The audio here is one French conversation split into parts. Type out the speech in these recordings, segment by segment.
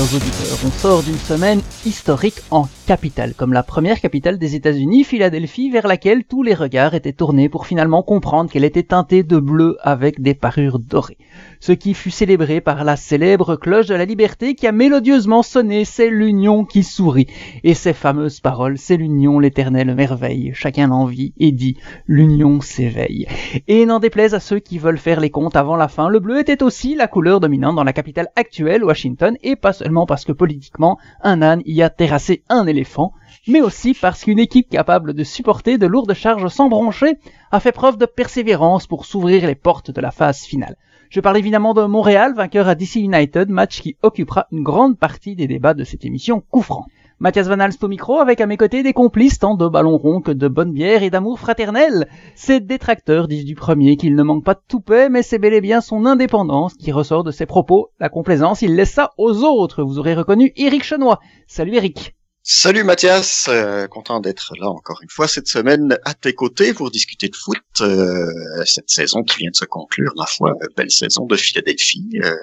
On sort d'une semaine historique en capitale, comme la première capitale des États-Unis, Philadelphie, vers laquelle tous les regards étaient tournés pour finalement comprendre qu'elle était teintée de bleu avec des parures dorées. Ce qui fut célébré par la célèbre cloche de la liberté qui a mélodieusement sonné, c'est l'union qui sourit. Et ces fameuses paroles, c'est l'union, l'éternelle merveille. Chacun l'envie et dit, l'union s'éveille. Et n'en déplaise à ceux qui veulent faire les comptes avant la fin, le bleu était aussi la couleur dominante dans la capitale actuelle, Washington, et pas seulement parce que politiquement, un âne y a terrassé un éléphant, mais aussi parce qu'une équipe capable de supporter de lourdes charges sans broncher a fait preuve de persévérance pour s'ouvrir les portes de la phase finale. Je parle évidemment de Montréal, vainqueur à DC United, match qui occupera une grande partie des débats de cette émission coup franc. Mathias Van Alst au micro, avec à mes côtés des complices tant de ballons ronds que de bonne bière et d'amour fraternel. Ces détracteurs disent du premier qu'il ne manque pas de toupet, mais c'est bel et bien son indépendance qui ressort de ses propos. La complaisance, il laisse ça aux autres. Vous aurez reconnu Eric Chenois. Salut Eric. Salut Mathias, euh, content d'être là encore une fois cette semaine à tes côtés pour discuter de foot. Euh, cette saison qui vient de se conclure, ma foi, belle saison de Philadelphie, euh,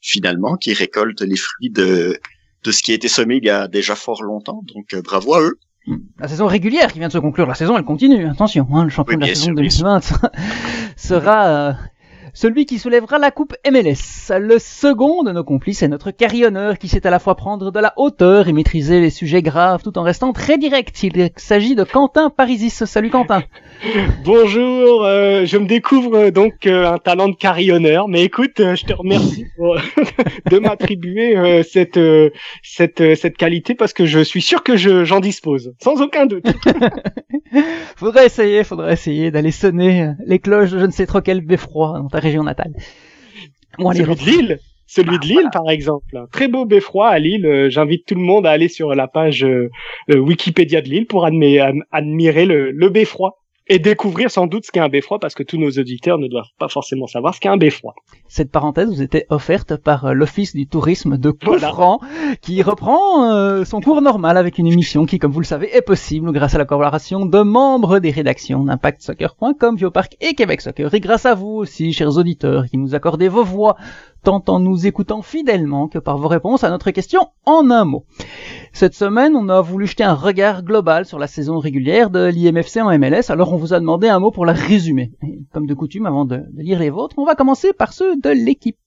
finalement, qui récolte les fruits de, de ce qui a été semé il y a déjà fort longtemps. Donc bravo à eux. La saison régulière qui vient de se conclure, la saison elle continue, attention, hein, le champion de la saison 2020 sera celui qui soulèvera la coupe MLS. Le second de nos complices est notre carillonneur qui sait à la fois prendre de la hauteur et maîtriser les sujets graves tout en restant très direct. Il s'agit de Quentin Parisis. Salut Quentin. Bonjour, euh, je me découvre euh, donc euh, un talent de carillonneur, mais écoute, je te remercie de m'attribuer cette, cette, cette qualité parce que je suis sûr que j'en dispose, sans aucun doute. faudrait essayer, faudrait essayer d'aller sonner les cloches de je ne sais trop quel beffroi dans ta région natale. Celui de Lille celui de Lille, par exemple. Très beau beffroi à Lille. J'invite tout le monde à aller sur la page Wikipédia de Lille pour admirer le, le beffroi et découvrir sans doute ce qu'est un beffroi parce que tous nos auditeurs ne doivent pas forcément savoir ce qu'est un beffroi. Cette parenthèse vous était offerte par euh, l'Office du tourisme de Coffran qui reprend euh, son cours normal avec une émission qui, comme vous le savez, est possible grâce à la collaboration de membres des rédactions d'ImpactSoccer.com, Biopark et Québec Soccer et grâce à vous aussi, chers auditeurs, qui nous accordez vos voix tant en nous écoutant fidèlement que par vos réponses à notre question en un mot. Cette semaine, on a voulu jeter un regard global sur la saison régulière de l'IMFC en MLS, alors on vous a demandé un mot pour la résumer. comme de coutume, avant de, lire les vôtres, on va commencer par ceux de l'équipe.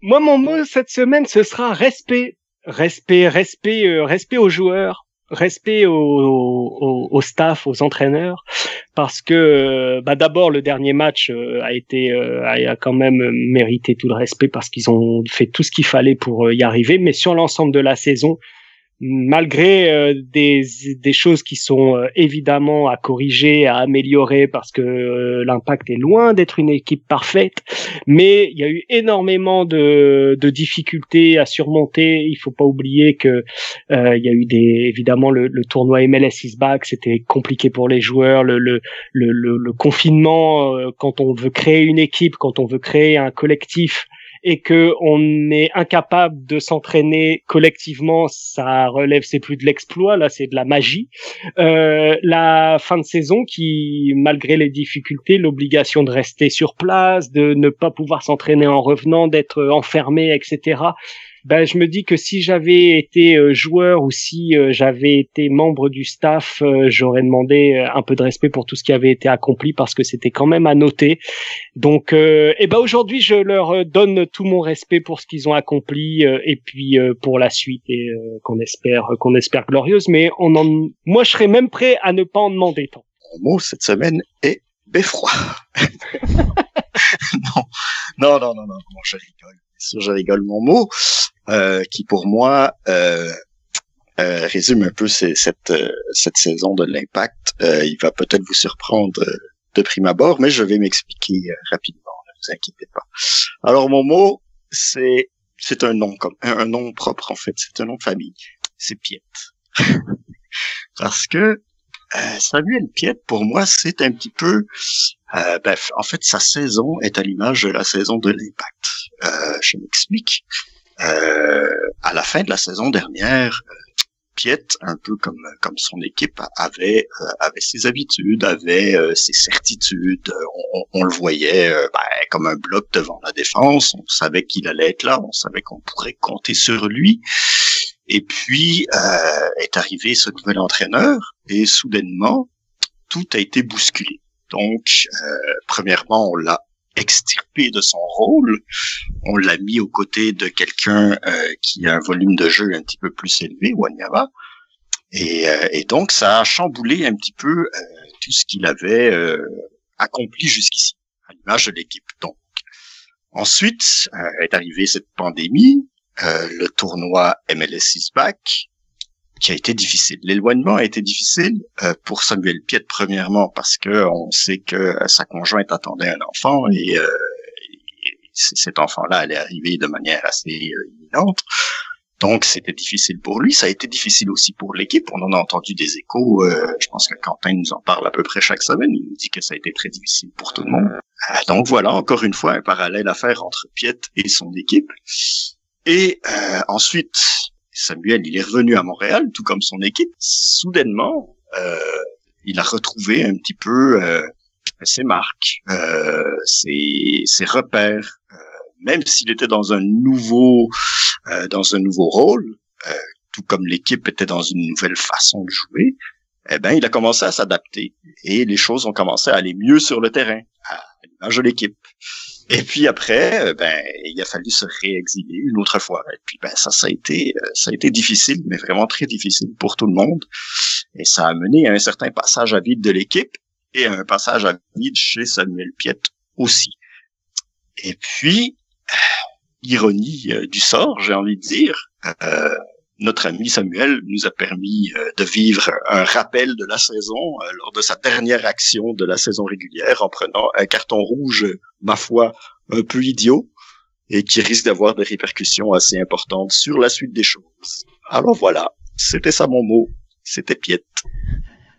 Moi, mon mot cette semaine, ce sera respect. Respect, respect, euh, respect aux joueurs, respect au, staff, aux entraîneurs, parce que euh, bah d'abord le dernier match euh, a été euh, a quand même mérité tout le respect parce qu'ils ont fait tout ce qu'il fallait pour y arriver, mais sur l'ensemble de la saison, malgré euh, des, des choses qui sont euh, évidemment à corriger, à améliorer, parce que euh, l'impact est loin d'être une équipe parfaite, mais il y a eu énormément de, de difficultés à surmonter. Il faut pas oublier que il y a eu des évidemment le, le tournoi MLS is back, c'était compliqué pour les joueurs, le, le, le, le confinement quand on veut créer une équipe, quand on veut créer un collectif et que on est incapable de s'entraîner collectivement, ça relève c'est plus de l'exploit, là c'est de la magie. Euh, la fin de saison qui, malgré les difficultés, l'obligation de rester sur place, de ne pas pouvoir s'entraîner en revenant, d'être enfermé, etc ben, je me dis que si j'avais été euh, joueur ou si euh, j'avais été membre du staff, euh, j'aurais demandé un peu de respect pour tout ce qui avait été accompli parce que c'était quand même à noter. Donc, et eh ben aujourd'hui, je leur donne tout mon respect pour ce qu'ils ont accompli et puis pour la suite et qu'on espère qu'on espère glorieuse. Mais on en, moi, je serais même prêt à ne pas en demander tant. Mon mot cette semaine est beffroi. non, non, non, non, non, je rigole. Je rigole mon mot. Euh, qui pour moi euh, euh, résume un peu cette, cette saison de l'impact. il va peut-être vous surprendre de prime abord, mais je vais m'expliquer rapidement, ne vous inquiétez pas. Alors mon mot, c'est c'est un nom comme un, nom propre en fait, c'est un nom de famille. C'est Piet. Parce que Samuel Piet, pour moi, c'est un petit peu, euh, ben, en fait, sa saison est à l'image de la saison de l'impact. Euh, je m'explique. Euh, à la fin de la saison dernière, Piet, un peu comme comme son équipe, avait euh, avait ses habitudes, avait euh, ses certitudes. On, le voyait ben, comme un bloc devant la défense. On savait qu'il allait être là. On savait qu'on pourrait compter sur lui. Et puis est arrivé ce nouvel entraîneur et soudainement tout a été bousculé. Donc, premièrement, on l'a extirpé de son rôle. On l'a mis aux côtés de quelqu'un euh, qui a un volume de jeu un petit peu plus élevé, Wanyama. Et, euh, et donc, ça a chamboulé un petit peu euh, tout ce qu'il avait accompli jusqu'ici, à l'image de l'équipe. Donc, ensuite est arrivée cette pandémie, le tournoi MLS is back, qui a été difficile. L'éloignement a été difficile euh, pour Samuel Piet premièrement parce que on sait que sa conjointe attendait un enfant et, euh, cet enfant-là allait arriver de manière assez euh, imminente. Donc c'était difficile pour lui. Ça a été difficile aussi pour l'équipe. On en a entendu des échos. je pense que Quentin nous en parle à peu près chaque semaine. Il nous dit que ça a été très difficile pour tout le monde. donc voilà, encore une fois, un parallèle à faire entre Piet et son équipe. Et ensuite, Samuel, il est revenu à Montréal, tout comme son équipe. Soudainement, euh, il a retrouvé un petit peu euh, ses marques, euh, ses, ses, repères. Euh, même s'il était dans un nouveau, euh, dans un nouveau rôle, tout comme l'équipe était dans une nouvelle façon de jouer, eh ben, il a commencé à s'adapter et les choses ont commencé à aller mieux sur le terrain, à l'image de l'équipe. Et puis après, euh, ben, il a fallu se réexiler une autre fois. Et puis ben, ça, ça a été, euh, ça a été difficile, mais vraiment très difficile pour tout le monde. Et ça a mené à un certain passage à vide de l'équipe et à un passage à vide chez Samuel Piet aussi. Et puis, euh, ironie du sort, j'ai envie de dire, euh, notre ami Samuel nous a permis euh, de vivre un rappel de la saison euh, lors de sa dernière action de la saison régulière en prenant un carton rouge, ma foi, un peu idiot et qui risque d'avoir des répercussions assez importantes sur la suite des choses. Alors voilà, c'était ça mon mot, c'était Piette.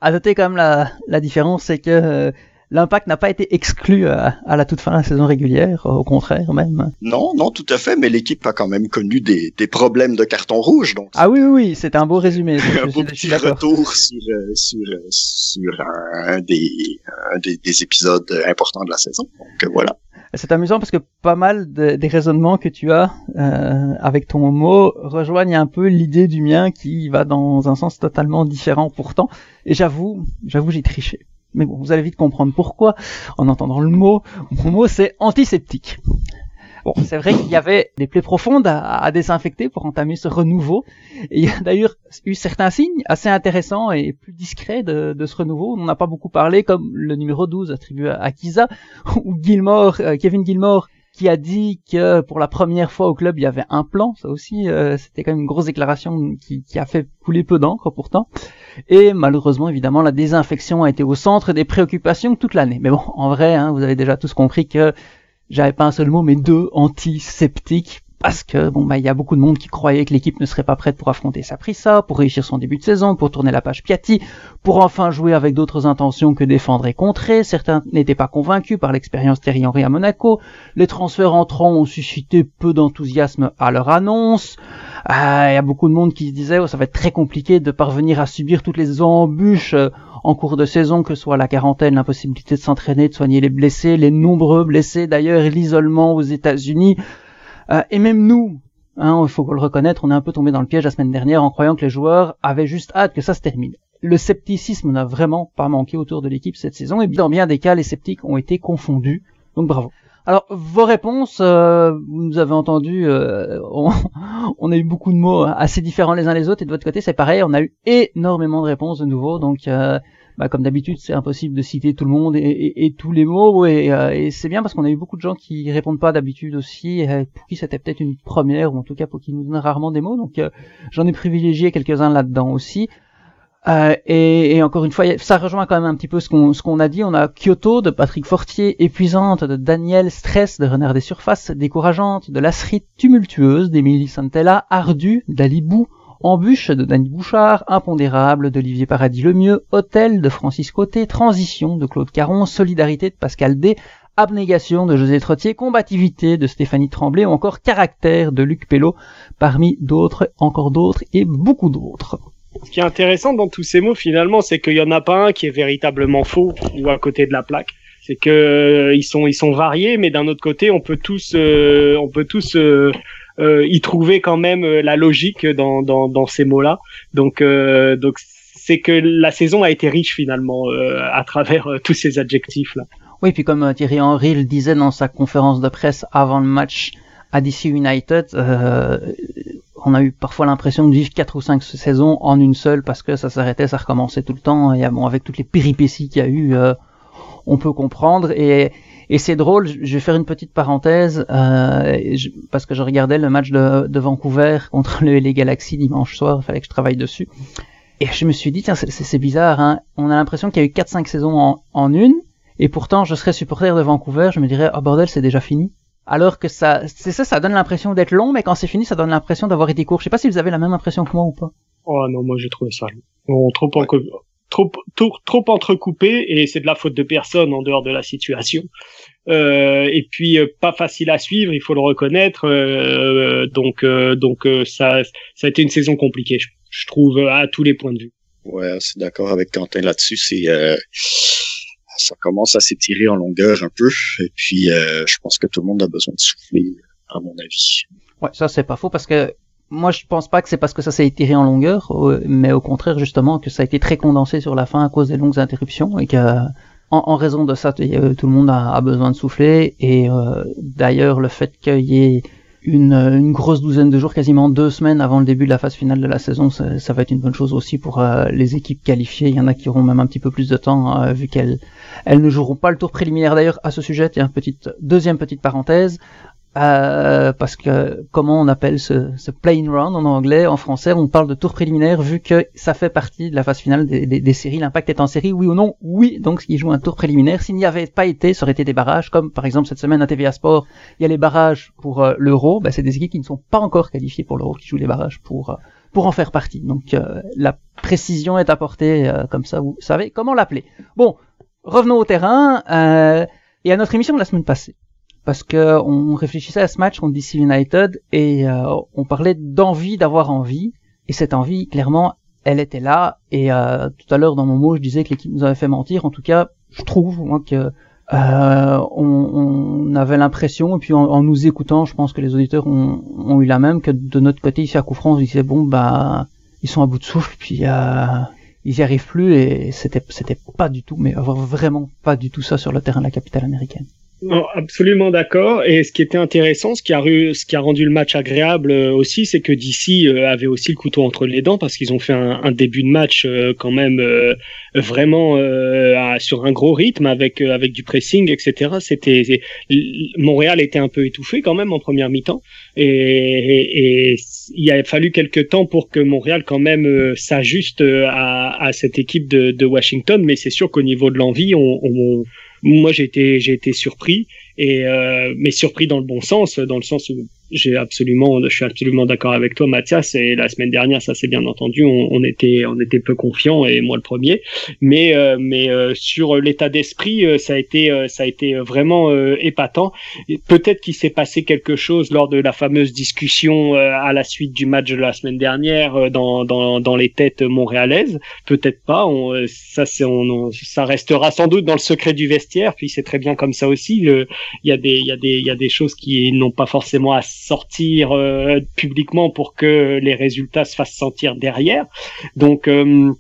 À noter quand même la, la différence, c'est que euh, l'impact n'a pas été exclu à, la toute fin de la saison régulière, au contraire même. Non, non, tout à fait, mais l'équipe a quand même connu des, des problèmes de carton rouge. Donc ah oui, oui, oui c'est un beau résumé. un beau petit retour sur, euh, sur, euh, sur un, des, un des, des, épisodes importants de la saison. Donc euh, voilà. C'est amusant parce que pas mal des raisonnements que tu as euh, avec ton mot rejoignent un peu l'idée du mien qui va dans un sens totalement différent pourtant. Et j'avoue, j'avoue, j'ai triché mais bon, vous allez vite comprendre pourquoi en entendant le mot. Mon mot, c'est antiseptique. Bon, c'est vrai qu'il y avait des plaies profondes à, désinfecter pour entamer ce renouveau. Il y a d'ailleurs eu certains signes assez intéressants et plus discrets de, ce renouveau. On n'a pas beaucoup parlé, comme le numéro 12 attribué à Kiza, ou Gilmore, euh, Kevin Gilmore, qui a dit que pour la première fois au club il y avait un plan. Ça aussi, euh, c'était quand même une grosse déclaration qui a fait couler peu d'encre pourtant. Et malheureusement, évidemment, la désinfection a été au centre des préoccupations toute l'année. Mais bon, en vrai, hein, vous avez déjà tous compris que j'avais pas un seul mot, mais deux antiseptiques parce que bon bah il y a beaucoup de monde qui croyait que l'équipe ne serait pas prête pour affronter Saprissa, pour réussir son début de saison, pour tourner la page Piatti, pour enfin jouer avec d'autres intentions que défendre et contrer. Certains n'étaient pas convaincus par l'expérience Thierry Henry à Monaco. Les transferts entrants ont suscité peu d'enthousiasme à leur annonce. Ah, il y a beaucoup de monde qui se disait oh, ça va être très compliqué de parvenir à subir toutes les embûches euh, en cours de saison, que ce soit la quarantaine, l'impossibilité de s'entraîner, de soigner les blessés, les nombreux blessés d'ailleurs, l'isolement aux États-Unis. Euh, et même nous, hein, il faut le reconnaître, on est un peu tombé dans le piège la semaine dernière en croyant que les joueurs avaient juste hâte que ça se termine. Le scepticisme n'a vraiment pas manqué autour de l'équipe cette saison, et dans bien des cas, les sceptiques ont été confondus. Donc bravo. Alors vos réponses, euh, vous nous avez entendu, euh, on, a eu beaucoup de mots assez différents les uns les autres, et de votre côté c'est pareil, on a eu énormément de réponses de nouveau, donc euh, bah, comme d'habitude, c'est impossible de citer tout le monde et, tous les mots, euh, et, c'est bien parce qu'on a eu beaucoup de gens qui répondent pas d'habitude aussi, et pour qui c'était peut-être une première, ou en tout cas pour qui nous donnent rarement des mots, donc euh, j'en ai privilégié quelques-uns là-dedans aussi. Euh, et, encore une fois, ça rejoint quand même un petit peu ce qu'on ce qu'on a dit. On a Kyoto de Patrick Fortier, épuisante de Daniel, Stress de Renard des Surfaces, décourageante de Lasserie, tumultueuse d'Emilie Santella, ardue d'Alibou, Embûche de Danny Bouchard, Impondérable d'Olivier Paradis Lemieux, Hôtel de Francis Côté, Transition de Claude Caron, Solidarité de Pascal D, Abnégation de José Trottier, Combativité de Stéphanie Tremblay ou encore Caractère de Luc Pello, parmi d'autres, encore d'autres et beaucoup d'autres. Ce qui est intéressant dans tous ces mots, finalement, c'est qu'il y en a pas un qui est véritablement faux ou à côté de la plaque. C'est que euh, sont variés, mais d'un autre côté, on peut tous euh, euh, y trouver quand même la logique dans dans, dans ces mots-là. Donc donc c'est que la saison a été riche finalement à travers tous ces adjectifs là. Oui, puis comme Thierry Henry le disait dans sa conférence de presse avant le match à DC United, euh, on a eu parfois l'impression de vivre quatre ou cinq saisons en une seule parce que ça s'arrêtait, ça recommençait tout le temps. Et bon, avec toutes les péripéties qu'il y a eu, euh, on peut comprendre. Et, et c'est drôle, je vais faire une petite parenthèse euh, parce que je regardais le match de, de Vancouver contre le LA Galaxy dimanche soir, il fallait que je travaille dessus. Et je me suis dit, tiens, c'est bizarre, hein. on a l'impression qu'il y a eu 4-5 saisons en, en, une, et pourtant je serais supporter de Vancouver, je me dirais, oh bordel, c'est déjà fini alors que ça, c'est ça, ça donne l'impression d'être long, mais quand c'est fini, ça donne l'impression d'avoir été court. Je sais pas si vous avez la même impression que moi ou pas. Oh non, moi j'ai trouvé ça long. trop, trop, trop, trop entrecoupé, et c'est de la faute de personne en dehors de la situation. Euh, et puis euh, pas facile à suivre, il faut le reconnaître. Euh, donc, donc ça, ça a été une saison compliquée, je, je, trouve, à tous les points de vue. Ouais, c'est d'accord avec Quentin là-dessus. C'est ça commence à s'étirer en longueur un peu. Et puis, euh, je pense que tout le monde a besoin de souffler, à mon avis. Ouais, ça c'est pas faux parce que moi je pense pas que c'est parce que ça s'est étiré en longueur, mais au contraire justement que ça a été très condensé sur la fin à cause des longues interruptions et que en, raison de ça tout le monde a, besoin de souffler et euh, d'ailleurs le fait qu'il y ait une, grosse douzaine de jours, quasiment deux semaines avant le début de la phase finale de la saison, ça, va être une bonne chose aussi pour euh, les équipes qualifiées. Il y en a qui auront même un petit peu plus de temps euh, vu qu'elles elles ne joueront pas le tour préliminaire. D'ailleurs, à ce sujet, tiens, petite deuxième petite parenthèse. Euh, parce que comment on appelle ce, ce play round en anglais, en français, on parle de tour préliminaire vu que ça fait partie de la phase finale des, des, des séries. L'impact est en série, oui ou non? Oui, donc il joue un tour préliminaire. S'il n'y avait pas été, ça aurait été des barrages, comme par exemple cette semaine à TVA Sport, il y a les barrages pour euh, l'Euro. Ben, c'est des équipes qui ne sont pas encore qualifiées pour l'Euro qui jouent les barrages pour euh, pour en faire partie. Donc la précision est apportée comme ça, vous savez comment l'appeler. Bon, revenons au terrain et à notre émission de la semaine passée parce que on réfléchissait à ce match contre DC United et euh, on parlait d'envie d'avoir envie. Et cette envie clairement elle était là. Et euh, tout à l'heure dans mon mot je disais que l'équipe nous avait fait mentir. En tout cas je trouve moi que euh, on, avait l'impression. Et puis en, nous écoutant je pense que les auditeurs ont, eu la même que de notre côté ici à Coufrance on disait bon bah ils sont à bout de souffle. Puis ils y arrivent plus. Et c'était c'était pas du tout mais vraiment pas du tout ça sur le terrain de la capitale américaine absolument d'accord. Et ce qui était intéressant, ce qui a, ce qui a rendu le match agréable euh, aussi, c'est que DC euh, avait aussi le couteau entre les dents parce qu'ils ont fait un, début de match euh, quand même vraiment sur un gros rythme avec avec du pressing, etc. C'était Montréal était un peu étouffé quand même en première mi-temps et, il a fallu quelques temps pour que Montréal quand même s'ajuste à, cette équipe de, Washington. Mais c'est sûr qu'au niveau de l'envie, on moi j'ai été j'ai été surpris et euh, mais surpris dans le bon sens dans le sens où j'ai absolument, je suis absolument d'accord avec toi, Mathias. Et la semaine dernière, ça c'est bien entendu, on, on, était, on était peu confiants et moi le premier. Mais, euh, mais euh, sur l'état d'esprit, euh, ça a été, ça a été vraiment épatant. Peut-être qu'il s'est passé quelque chose lors de la fameuse discussion à la suite du match de la semaine dernière dans, dans, dans les têtes montréalaises. Peut-être pas. On, ça, c'est, on, ça restera sans doute dans le secret du vestiaire. Puis c'est très bien comme ça aussi. Il y a des, il y a des, il y a des choses qui n'ont pas forcément à sortir euh, publiquement pour que les résultats se fassent sentir derrière. Donc, euh,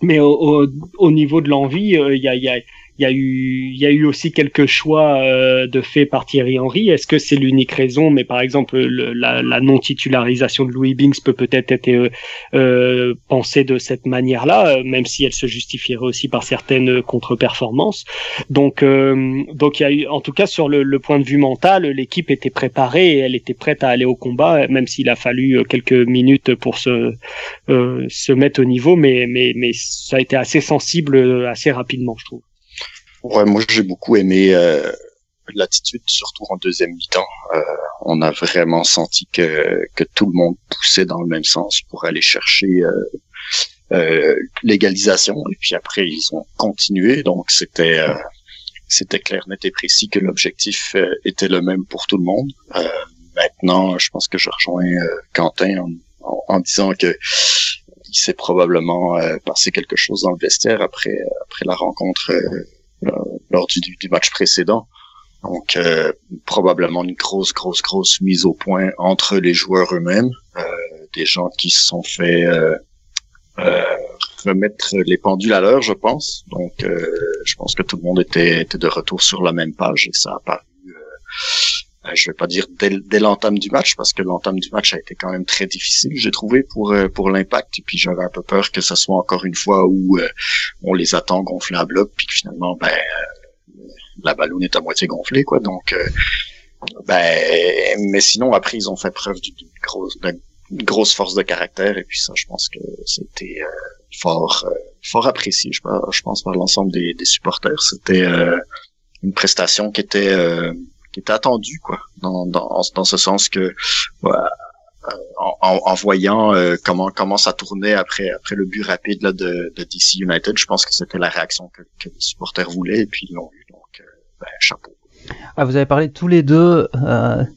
mais au, au, niveau de l'envie, euh, il y a, y a il y a eu il y a eu aussi quelques choix euh, de fait par Thierry Henry. Est-ce que c'est l'unique raison? Mais par exemple, la, la non titularisation de Louis Binks peut peut-être être euh, euh pensée de cette manière-là, euh, même si elle se justifierait aussi par certaines contre-performances. Donc donc il y a eu en tout cas sur le, le point de vue mental, l'équipe était préparée et elle était prête à aller au combat, même s'il a fallu quelques minutes pour se se mettre au niveau, mais mais mais ça a été assez sensible assez rapidement, je trouve. Ouais, moi j'ai beaucoup aimé euh, l'attitude, surtout en deuxième mi-temps. Euh, on a vraiment senti que, que tout le monde poussait dans le même sens pour aller chercher euh, euh l'égalisation. Et puis après, ils ont continué. Donc c'était euh, c'était clair, net et précis que l'objectif était le même pour tout le monde. maintenant, je pense que je rejoins Quentin en, en, disant que il s'est probablement passé quelque chose dans le vestiaire après après la rencontre lors du, du, match précédent. Donc probablement une grosse, grosse, grosse mise au point entre les joueurs eux-mêmes, des gens qui se sont fait remettre les pendules à l'heure, je pense. Donc, euh, je pense que tout le monde était, était, de retour sur la même page et ça a paru, euh, je vais pas dire dès, dès l'entame du match, parce que l'entame du match a été quand même très difficile, j'ai trouvé, pour euh, pour l'impact. Et puis j'avais un peu peur que ça soit encore une fois où euh, on les attend gonflés à bloc, puis que finalement, ben, la ballon est à moitié gonflée, quoi. Donc, ben, mais sinon, après, ils ont fait preuve d'une grosse, grosse force de caractère, et puis ça, je pense que c'était fort euh, fort apprécié, je, je pense, par l'ensemble des, des, supporters. C'était euh, une prestation qui était euh, qui était attendue, quoi, dans, dans, dans ce sens que en, en, voyant comment comment ça tournait après après le but rapide là, de, de DC United, je pense que c'était la réaction que, que, les supporters voulaient et puis ils l'ont eu. Donc, ben, chapeau. Ah, vous avez parlé tous les deux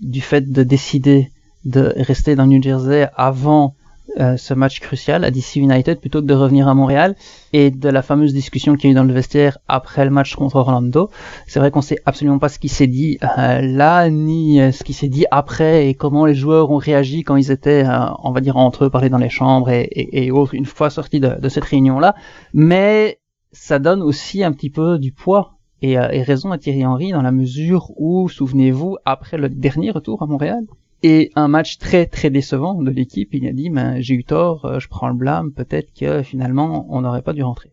du fait de décider de rester dans New Jersey avant euh, ce match crucial à DC United plutôt que de revenir à Montréal et de la fameuse discussion qu'il y a eu dans le vestiaire après le match contre Orlando. C'est vrai qu'on sait absolument pas ce qui s'est dit euh, là ni euh, ce qui s'est dit après et comment les joueurs ont réagi quand ils étaient, on va dire entre eux, parler dans les chambres et, et, et autres une fois sortis de, de cette réunion là. Mais ça donne aussi un petit peu du poids et, et, raison à Thierry Henry dans la mesure où, souvenez-vous, après le dernier retour à Montréal, et un match très très décevant de l'équipe, il a dit ben, j'ai eu tort, euh, je prends le blâme, peut-être que finalement on n'aurait pas dû rentrer.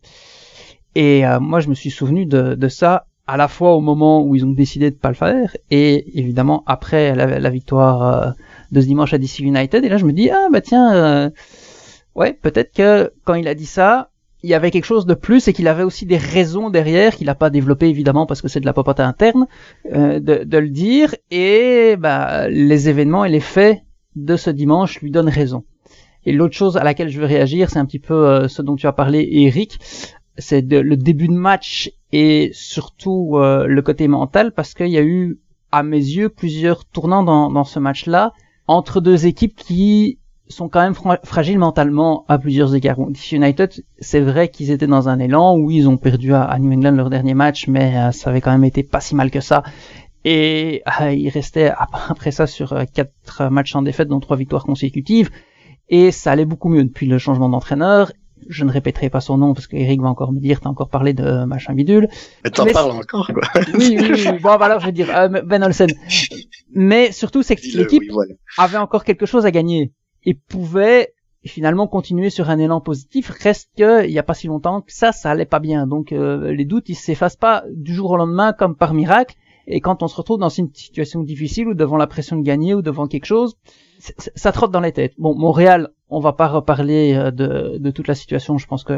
Et euh, moi je me suis souvenu de, de, ça à la fois au moment où ils ont décidé de pas le faire et évidemment après la, victoire euh, de ce dimanche à DC United. Et là je me dis ah bah tiens ouais peut-être que quand il a dit ça il y avait quelque chose de plus et qu'il avait aussi des raisons derrière qu'il n'a pas développé évidemment parce que c'est de la popote interne euh, de, de, le dire et bah, les événements et les faits de ce dimanche lui donnent raison. Et l'autre chose à laquelle je veux réagir, c'est un petit peu euh, ce dont tu as parlé, Eric, c'est le début de match et surtout euh, le côté mental parce qu'il y a eu à mes yeux plusieurs tournants dans, dans ce match-là entre deux équipes qui sont quand même fragiles mentalement à plusieurs égards. DC United, c'est vrai qu'ils étaient dans un élan où ils ont perdu à, New England leur dernier match, mais euh, ça avait quand même été pas si mal que ça. Et euh, ils restaient après ça sur euh, quatre matchs en défaite, dont trois victoires consécutives. Et ça allait beaucoup mieux depuis le changement d'entraîneur. Je ne répéterai pas son nom parce qu'Eric va encore me dire, t'as encore parlé de machin bidule. Mais t'en parles encore, quoi. oui, oui, oui. Bon, bah alors je vais dire, Ben Olsen. Mais surtout, c'est que l'équipe avait encore quelque chose à gagner et pouvait finalement continuer sur un élan positif. Reste que il n'y a pas si longtemps que ça, ça allait pas bien. Donc euh, les doutes, ils s'effacent pas du jour au lendemain comme par miracle. Et quand on se retrouve dans une situation difficile ou devant la pression de gagner ou devant quelque chose, ça trotte dans les têtes. Bon, Montréal, on va pas reparler euh, de, de toute la situation. Je pense que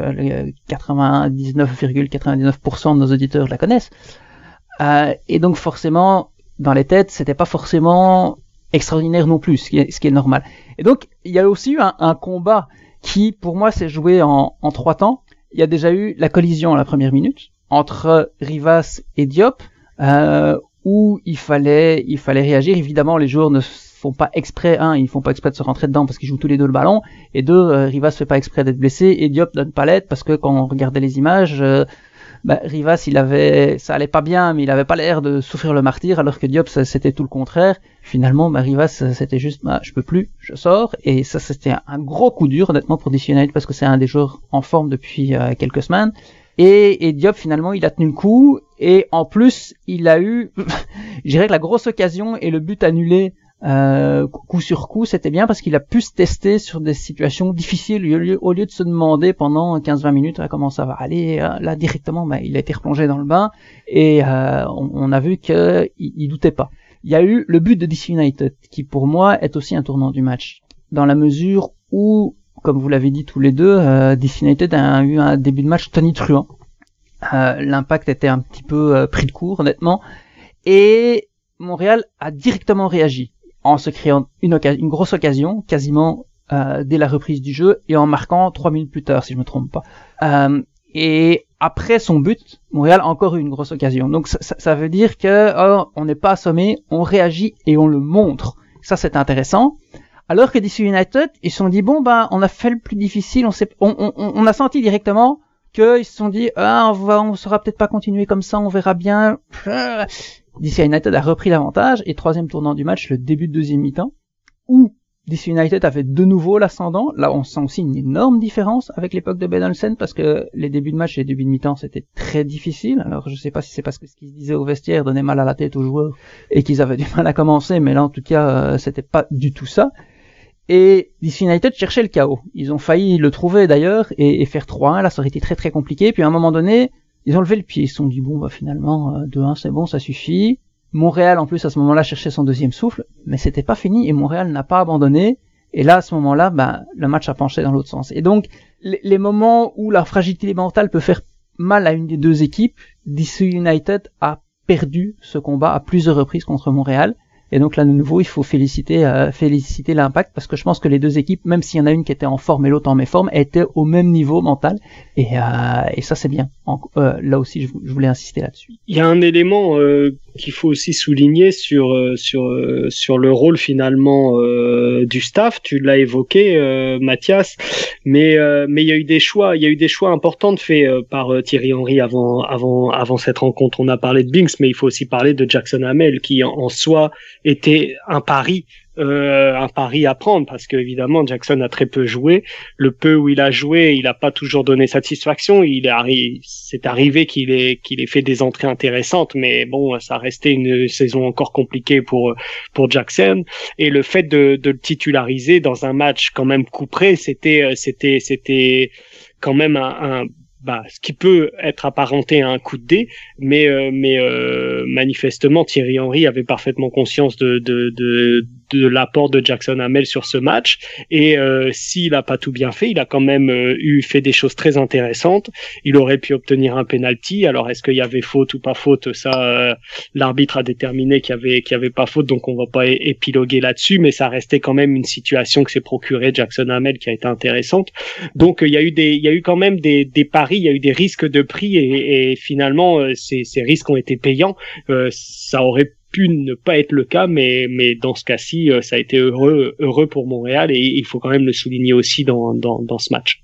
99,99% de nos auditeurs la connaissent. Euh, et donc forcément, dans les têtes, c'était pas forcément extraordinaire non plus, ce qui est, ce qui est normal. Et donc, il y a aussi eu un, un combat qui, pour moi, s'est joué en, en, trois temps. Il y a déjà eu la collision à la première minute entre Rivas et Diop, euh, où il fallait, il fallait réagir. Évidemment, les joueurs ne font pas exprès, un, ils font pas exprès de se rentrer dedans parce qu'ils jouent tous les deux le ballon, et deux, euh, Rivas fait pas exprès d'être blessé, et Diop donne pas l'aide parce que quand on regardait les images, euh, bah, Rivas, il avait, ça allait pas bien, mais il avait pas l'air de souffrir le martyr, alors que Diop, c'était tout le contraire. Finalement, bah, Rivas, c'était juste, bah, je peux plus, je sors, et ça, c'était un gros coup dur, honnêtement, pour DC parce que c'est un des joueurs en forme depuis euh, quelques semaines. Et, et, Diop, finalement, il a tenu le coup, et en plus, il a eu, je dirais que la grosse occasion et le but annulé euh, coup sur coup, c'était bien parce qu'il a pu se tester sur des situations difficiles au lieu, de se demander pendant 15-20 minutes ah, comment ça va? Aller. Euh, là, directement, bah, il a été replongé dans le bain et euh, on, a vu qu'il il doutait pas. Il y a eu le but de DC United qui, pour moi, est aussi un tournant du match dans la mesure où, comme vous l'avez dit tous les deux, euh, DC United a eu un début de match tonitruant. L'impact était un petit peu pris de court, honnêtement, et Montréal a directement réagi en se créant une, une grosse occasion, quasiment euh, dès la reprise du jeu, et en marquant trois minutes plus tard, si je me trompe pas. Euh, et après son but, Montréal a encore eu une grosse occasion. Donc ça, ça veut dire que oh, on n'est pas assommé, on réagit et on le montre. Ça c'est intéressant. Alors que DC United, ils se sont dit bon ben on a fait le plus difficile, on, on, on, on a senti directement qu'ils se sont dit ah on va on saura peut-être pas continuer comme ça, on verra bien. DC United a repris l'avantage et troisième tournant du match, le début de deuxième mi-temps, où DC United avait de nouveau l'ascendant. Là, on sent aussi une énorme différence avec l'époque de Ben Olsen parce que les débuts de match et les débuts de mi-temps, c'était très difficile. Alors, je sais pas si c'est parce que ce qu'ils disaient au vestiaire donnait mal à la tête aux joueurs et qu'ils avaient du mal à commencer, mais là, en tout cas, euh, c'était pas du tout ça. Et DC United cherchait le chaos. Ils ont failli le trouver d'ailleurs et, faire 3-1. Là, ça aurait été très très compliqué. Puis à un moment donné, ils ont levé le pied. Ils se sont dit bon, bah finalement, 2-1, euh, c'est bon, ça suffit. Montréal, en plus, à ce moment-là, cherchait son deuxième souffle, mais c'était pas fini et Montréal n'a pas abandonné. Et là, à ce moment-là, ben, le match a penché dans l'autre sens. Et donc, les, moments où la fragilité mentale peut faire mal à une des deux équipes, DC United a perdu ce combat à plusieurs reprises contre Montréal. Et donc là, de nouveau, il faut féliciter, euh, féliciter l'impact parce que je pense que les deux équipes, même s'il y en a une qui était en forme et l'autre en méforme, étaient au même niveau mental. Et, euh, et ça, c'est bien. Euh, là aussi, je, voulais insister là-dessus. Il y a un élément qu'il faut aussi souligner sur sur sur le rôle finalement du staff. Tu l'as évoqué, Mathias, mais mais il y a eu des choix, il y a eu des choix importants faits par Thierry Henry avant avant avant cette rencontre. On a parlé de Binks, mais il faut aussi parler de Jackson Hamel qui en soi était un pari euh, un pari à prendre parce que évidemment Jackson a très peu joué. Le peu où il a joué, il n'a pas toujours donné satisfaction. Il est c'est arrivé qu'il ait qu'il ait fait des entrées intéressantes, mais bon, ça restait une saison encore compliquée pour pour Jackson. Et le fait de, de le titulariser dans un match quand même couperé, c'était c'était c'était quand même un, un bah, ce qui peut être apparenté à un coup de dé, mais euh, mais euh, manifestement Thierry Henry avait parfaitement conscience de de, de, de l'apport de Jackson Hamel sur ce match. Et euh, s'il a pas tout bien fait, il a quand même euh, eu fait des choses très intéressantes. Il aurait pu obtenir un penalty. Alors est-ce qu'il y avait faute ou pas faute? Ça, euh, l'arbitre a déterminé qu'il y avait qu'il y avait pas faute, donc on va pas épiloguer là-dessus. Mais ça restait quand même une situation que s'est procurée Jackson Hamel qui a été intéressante. Donc il y a eu des il y a eu quand même des, des paris, il y a eu des risques de prix et, et finalement ces, ces risques ont été payants. ça aurait pu ne pas être le cas, mais, mais dans ce cas-ci, euh, ça a été heureux, heureux pour Montréal et il faut quand même le souligner aussi dans, dans, dans ce match.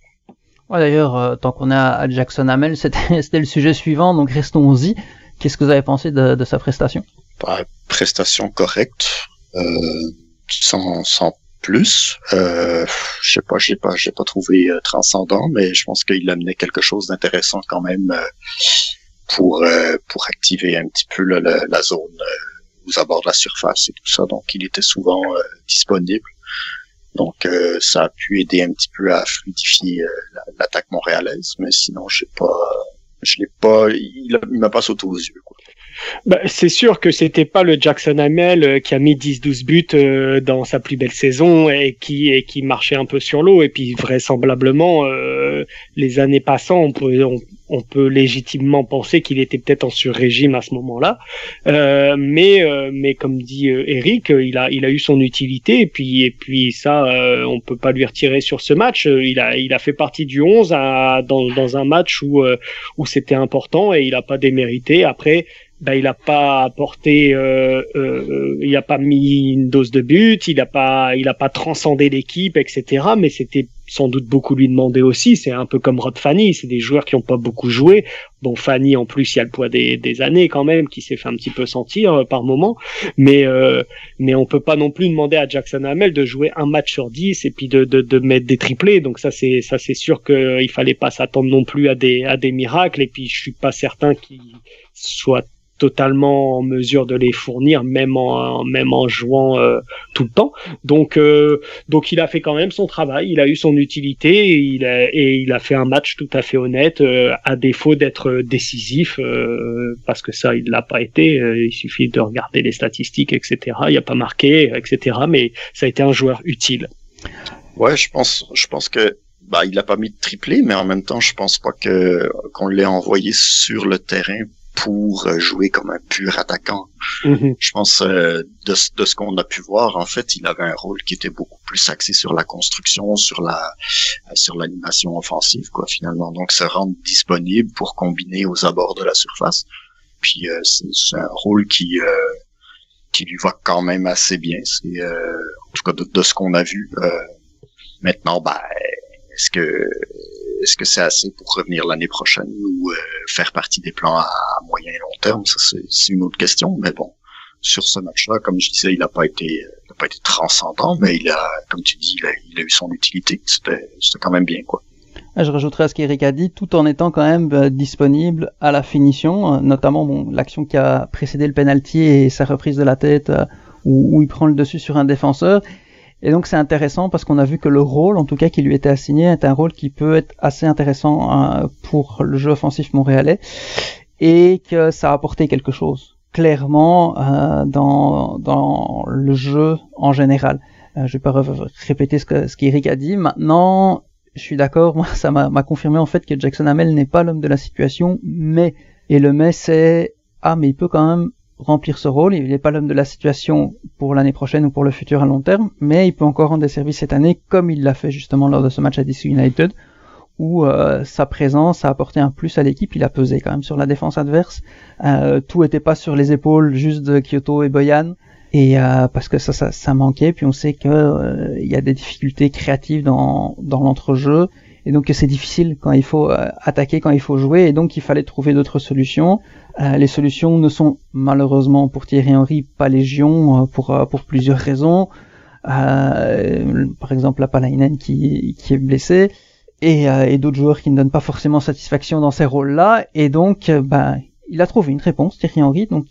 Ouais, D'ailleurs, euh, tant qu'on est à Jackson Hamel, c'était le sujet suivant, donc restons-y. Qu'est-ce que vous avez pensé de, de sa prestation? Bah, Prestation correcte, euh, sans, sans plus. Euh, je sais pas, j'ai pas, j'ai pas trouvé euh, transcendant, mais je pense qu'il amenait quelque chose d'intéressant quand même pour pour activer un petit peu la zone aux abords de la surface et tout ça. Donc, il était souvent euh, disponible. Donc, euh, ça a pu aider un petit peu à fluidifier euh, l'attaque montréalaise. Mais sinon, j'ai pas, je l'ai pas, il, m'a pas sauté aux yeux. Quoi. Bah, c'est sûr que c'était pas le Jackson Hamel qui a mis 10-12 buts dans sa plus belle saison et qui et qui marchait un peu sur l'eau et puis vraisemblablement les années passant on, peut, on peut légitimement penser qu'il était peut-être en sur-régime à ce moment-là, euh, mais euh, mais comme dit euh, Eric, il a il a eu son utilité et puis et puis ça on peut pas lui retirer sur ce match. Il a il a fait partie du 11 à, dans dans un match où où c'était important et il a pas démérité. Après ben, il a pas apporté, euh, euh, il a pas mis une dose de but, il a pas, il a pas transcendé l'équipe, etc. Mais c'était sans doute beaucoup lui demander aussi. C'est un peu comme Rod Fanny, c'est des joueurs qui ont pas beaucoup joué. Bon, Fanny en plus, il y a le poids des, des années quand même, qui s'est fait un petit peu sentir euh, par moment. Mais euh, mais on peut pas non plus demander à Jackson Hamel de jouer un match sur 10 et puis de, de, de mettre des triplés. Donc ça c'est ça c'est sûr qu'il fallait pas s'attendre non plus à des à des miracles. Et puis je suis pas certain qu'il soit totalement en mesure de les fournir même en même en jouant euh, tout le temps. Donc euh, donc il a fait quand même son travail il a eu son utilité et il a, et il a fait un match tout à fait honnête euh, à défaut d'être décisif parce que ça il l'a pas été il suffit de regarder les statistiques etc il a pas marqué etc mais ça a été un joueur utile. Ouais je pense je pense que bah, il a pas mis de triplé, mais en même temps, je pense pas que qu'on l'ait envoyé sur le terrain pour euh, jouer comme un pur attaquant. Mm-hmm. Je pense euh, de, de, ce qu'on a pu voir, en fait, il avait un rôle qui était beaucoup plus axé sur la construction, sur la euh, sur l'animation offensive, quoi, finalement. Donc, se rendre disponible pour combiner aux abords de la surface. Puis c'est un rôle qui qui lui va quand même assez bien. C'est tout cas de, ce qu'on a vu. maintenant, ben, est-ce que est-ce que c'est assez pour revenir l'année prochaine ou faire partie des plans à, moyen et long terme? Ça, c'est une autre question. Mais bon, sur ce match-là, comme je disais, il n'a pas été, il pas été transcendant, mais il a, comme tu dis, il a, eu son utilité. C'était, c'était quand même bien, quoi. Ah, je rajouterai à ce qu'Eric a dit, tout en étant quand même euh, disponible à la finition, euh, notamment l'action qui a précédé le penalty et sa reprise de la tête euh, où, il prend le dessus sur un défenseur. Et donc c'est intéressant parce qu'on a vu que le rôle, en tout cas qui lui était assigné, est un rôle qui peut être assez intéressant pour le jeu offensif montréalais et que ça a apporté quelque chose clairement dans, dans le jeu en général. je vais pas répéter ce que ce qu'Eric a dit. Maintenant, je suis d'accord, moi ça m'a confirmé en fait que Jackson Hamel n'est pas l'homme de la situation, mais et le mais c'est ah mais il peut quand même remplir ce rôle, il n'est pas l'homme de la situation pour l'année prochaine ou pour le futur à long terme, mais il peut encore rendre des services cette année comme il l'a fait justement lors de ce match à DC United où euh, sa présence a apporté un plus à l'équipe, il a pesé quand même sur la défense adverse. Euh, tout était pas sur les épaules juste de Kyoto et Boyan et euh, parce que ça, ça, manquait. Puis on sait que il y a des difficultés créatives dans dans l'entrejeu et donc c'est difficile quand il faut euh, attaquer, quand il faut jouer, et donc il fallait trouver d'autres solutions. les solutions ne sont malheureusement pour Thierry Henry pas légion pour pour plusieurs raisons. par exemple la Palainen qui qui est blessé et, d'autres joueurs qui ne donnent pas forcément satisfaction dans ces rôles-là, et donc ben il a trouvé une réponse Thierry Henry donc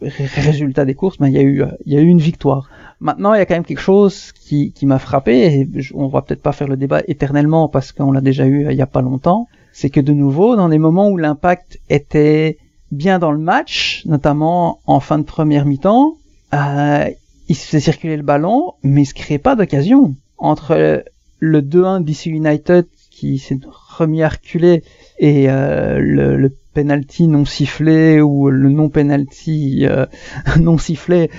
résultat des courses, ben, y eu, il y a eu une victoire. Maintenant, il y a quand même quelque chose qui, qui m'a frappé, et on va peut-être pas faire le débat éternellement parce qu'on l'a déjà eu il y a pas longtemps, c'est que de nouveau, dans les moments où l'impact était bien dans le match, notamment en fin de première mi-temps, euh, il se faisait circuler le ballon, mais il se créait pas d'occasion. Entre le 2-1 DC United qui s'est remis à reculer et euh, le, le penalty non sifflé ou le non penalty euh, non sifflé,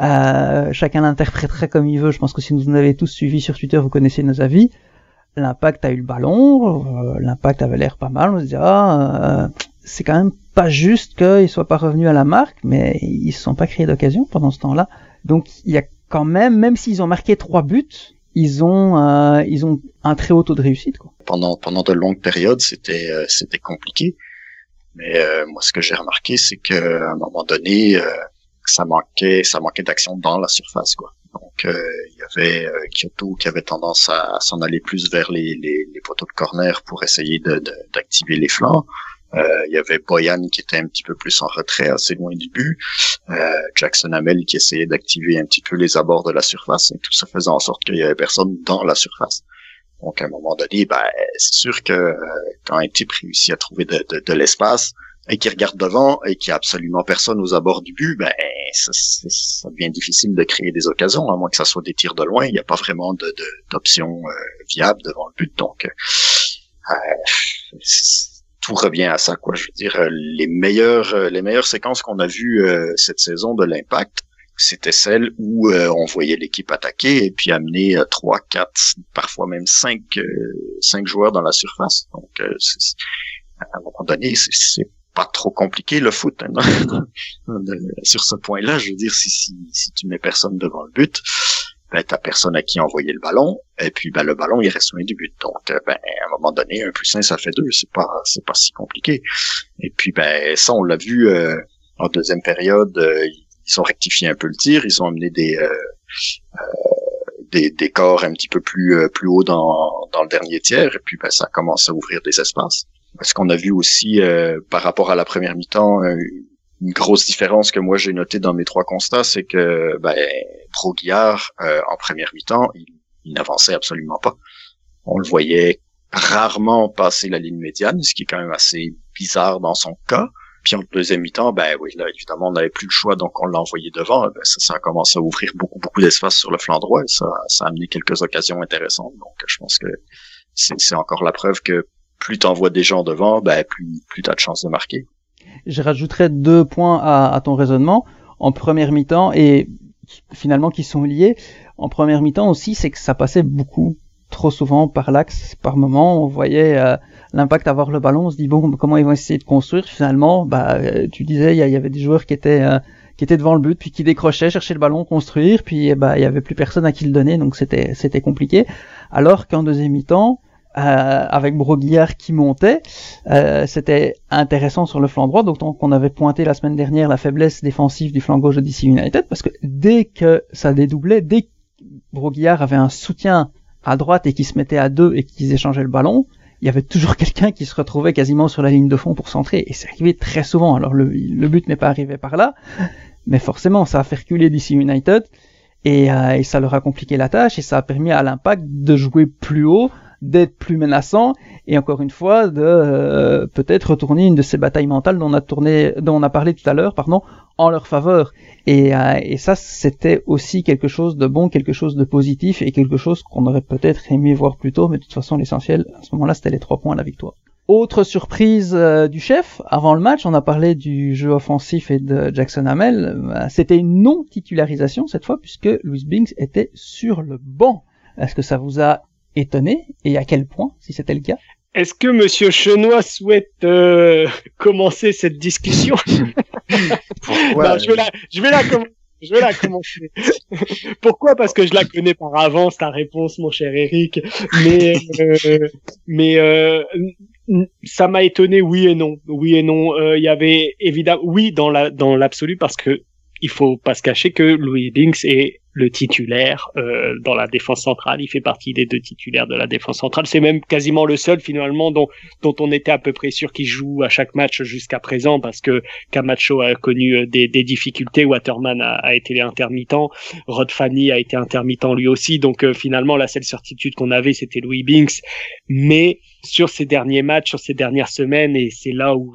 euh, chacun l'interpréterait comme il veut. Je pense que si vous nous avez tous suivis sur Twitter, vous connaissez nos avis. L'impact a eu le ballon, euh, l'impact avait l'air pas mal. On se dit ah, c'est quand même pas juste qu'ils soient pas revenus à la marque, mais ils se sont pas créés d'occasion pendant ce temps-là. Donc il y a quand même, même s'ils ont marqué trois buts, ils ont ils ont un très haut taux de réussite. Quoi. Pendant pendant de longues périodes, c'était c'était compliqué. Mais euh, moi, ce que j'ai remarqué, c'est qu'à un moment donné, euh, ça manquait, ça manquait d'action dans la surface, quoi. Donc, euh, il y avait Kyoto qui avait tendance à, s'en aller plus vers les, les, les, poteaux de corner pour essayer d'activer de, les flancs. il y avait Boyan qui était un petit peu plus en retrait, assez loin du but. Jackson Hamel qui essayait d'activer un petit peu les abords de la surface, et tout ça faisait en sorte qu'il y avait personne dans la surface. Donc, à un moment donné, ben, c'est sûr que euh, quand un type réussit à trouver de, de, de l'espace et qui regarde devant et qui a absolument personne aux abords du but, ben, ça, ça, devient difficile de créer des occasions, à moins que ça soit des tirs de loin. Il n'y a pas vraiment de, d'options euh, viables devant le but. Donc, euh, tout revient à ça, quoi. Je veux dire, les meilleures, les meilleures séquences qu'on a vues cette saison de l'impact, c'était celle où euh, on voyait l'équipe attaquer et puis amener euh, trois, quatre, parfois même cinq, euh, cinq joueurs dans la surface. Donc, à un moment donné, c'est pas trop compliqué le foot hein, sur ce point-là. Je veux dire, si, si, si tu mets personne devant le but, ben, t'as personne à qui envoyer le ballon, et puis ben, le ballon il reste loin du but. Donc ben, à un moment donné, un plus un ça fait deux, c'est pas c'est pas si compliqué. Et puis ben ça on l'a vu en deuxième période, ils ont rectifié un peu le tir, ils ont amené des euh, euh, des, des, corps un petit peu plus euh, plus haut dans, dans le dernier tiers, et puis ben, ça commence à ouvrir des espaces. Ce qu'on a vu aussi par rapport à la première mi-temps, une grosse différence que moi j'ai notée dans mes trois constats, c'est que ben, Guillard, en première mi-temps, il, il n'avançait absolument pas. On le voyait rarement passer la ligne médiane, ce qui est quand même assez bizarre dans son cas. Puis en deuxième mi-temps, ben oui, là, évidemment, on n'avait plus le choix, donc on l'a envoyé devant. Ben, ça, ça a commencé à ouvrir beaucoup, beaucoup d'espace sur le flanc droit et ça, a amené quelques occasions intéressantes. Donc je pense que c'est encore la preuve que plus t'envoies des gens devant, ben plus, plus t'as de chances de marquer. Je rajouterais deux points à ton raisonnement. En première mi-temps, et finalement qui sont liés, en première mi-temps aussi, c'est que ça passait beaucoup, trop souvent par l'axe, par moment. On voyait... Euh, l'impact avoir le ballon, on se dit bon comment ils vont essayer de construire? Finalement, bah euh, tu disais il y, avait des joueurs qui étaient euh, qui était devant le but, puis qui décrochait, cherchait le ballon, construire, puis eh ben, il y avait plus personne à qui le donner, donc c'était c'était compliqué. Alors qu'en deuxième mi-temps, euh, avec Broguillard qui montait, euh, c'était intéressant sur le flanc droit, d'autant qu'on avait pointé la semaine dernière la faiblesse défensive du flanc gauche de DC United, parce que dès que ça dédoublait, dès que Broguillard avait un soutien à droite et qui se mettait à deux et qu'ils échangeaient le ballon, il y avait toujours quelqu'un qui se retrouvait quasiment sur la ligne de fond pour centrer, et c'est arrivé très souvent. Alors le, le but n'est pas arrivé par là, mais forcément ça a fait reculer DC United, et, euh, et ça leur a compliqué la tâche, et ça a permis à l'impact de jouer plus haut, d'être plus menaçant et encore une fois de euh, peut-être retourner une de ces batailles mentales dont on a tourné, dont on a parlé tout à l'heure, pardon, en leur faveur. Et, euh, et ça, c'était aussi quelque chose de bon, quelque chose de positif et quelque chose qu'on aurait peut-être aimé voir plus tôt, mais de toute façon, l'essentiel à ce moment-là, c'était les trois points à la victoire. Autre surprise euh, du chef, avant le match, on a parlé du jeu offensif et de Jackson Hamel. C'était une non-titularisation cette fois, puisque Louis Binks était sur le banc. Est-ce que ça vous a étonné et à quel point, si c'était le cas? Est-ce que Monsieur Chenois souhaite euh, commencer cette discussion? Pourquoi Non, je vais la, je vais la, com- je vais la commencer. Pourquoi? Parce que je la connais par avance ta réponse, mon cher Eric. Mais, euh, mais euh, ça m'a étonné, oui et non, oui et non. Euh, Il y avait évidemment, oui dans la, dans l'absolu, parce que il faut pas se cacher que Louis Binks est le titulaire euh, dans la défense centrale. Il fait partie des deux titulaires de la défense centrale. C'est même quasiment le seul finalement dont, dont on était à peu près sûr qu'il joue à chaque match jusqu'à présent parce que Camacho a connu euh, des, des difficultés, Waterman a, a été intermittent, Rod Fanny a été intermittent lui aussi. Donc euh, finalement la seule certitude qu'on avait c'était Louis Binks. Mais sur ces derniers matchs, sur ces dernières semaines, et c'est là où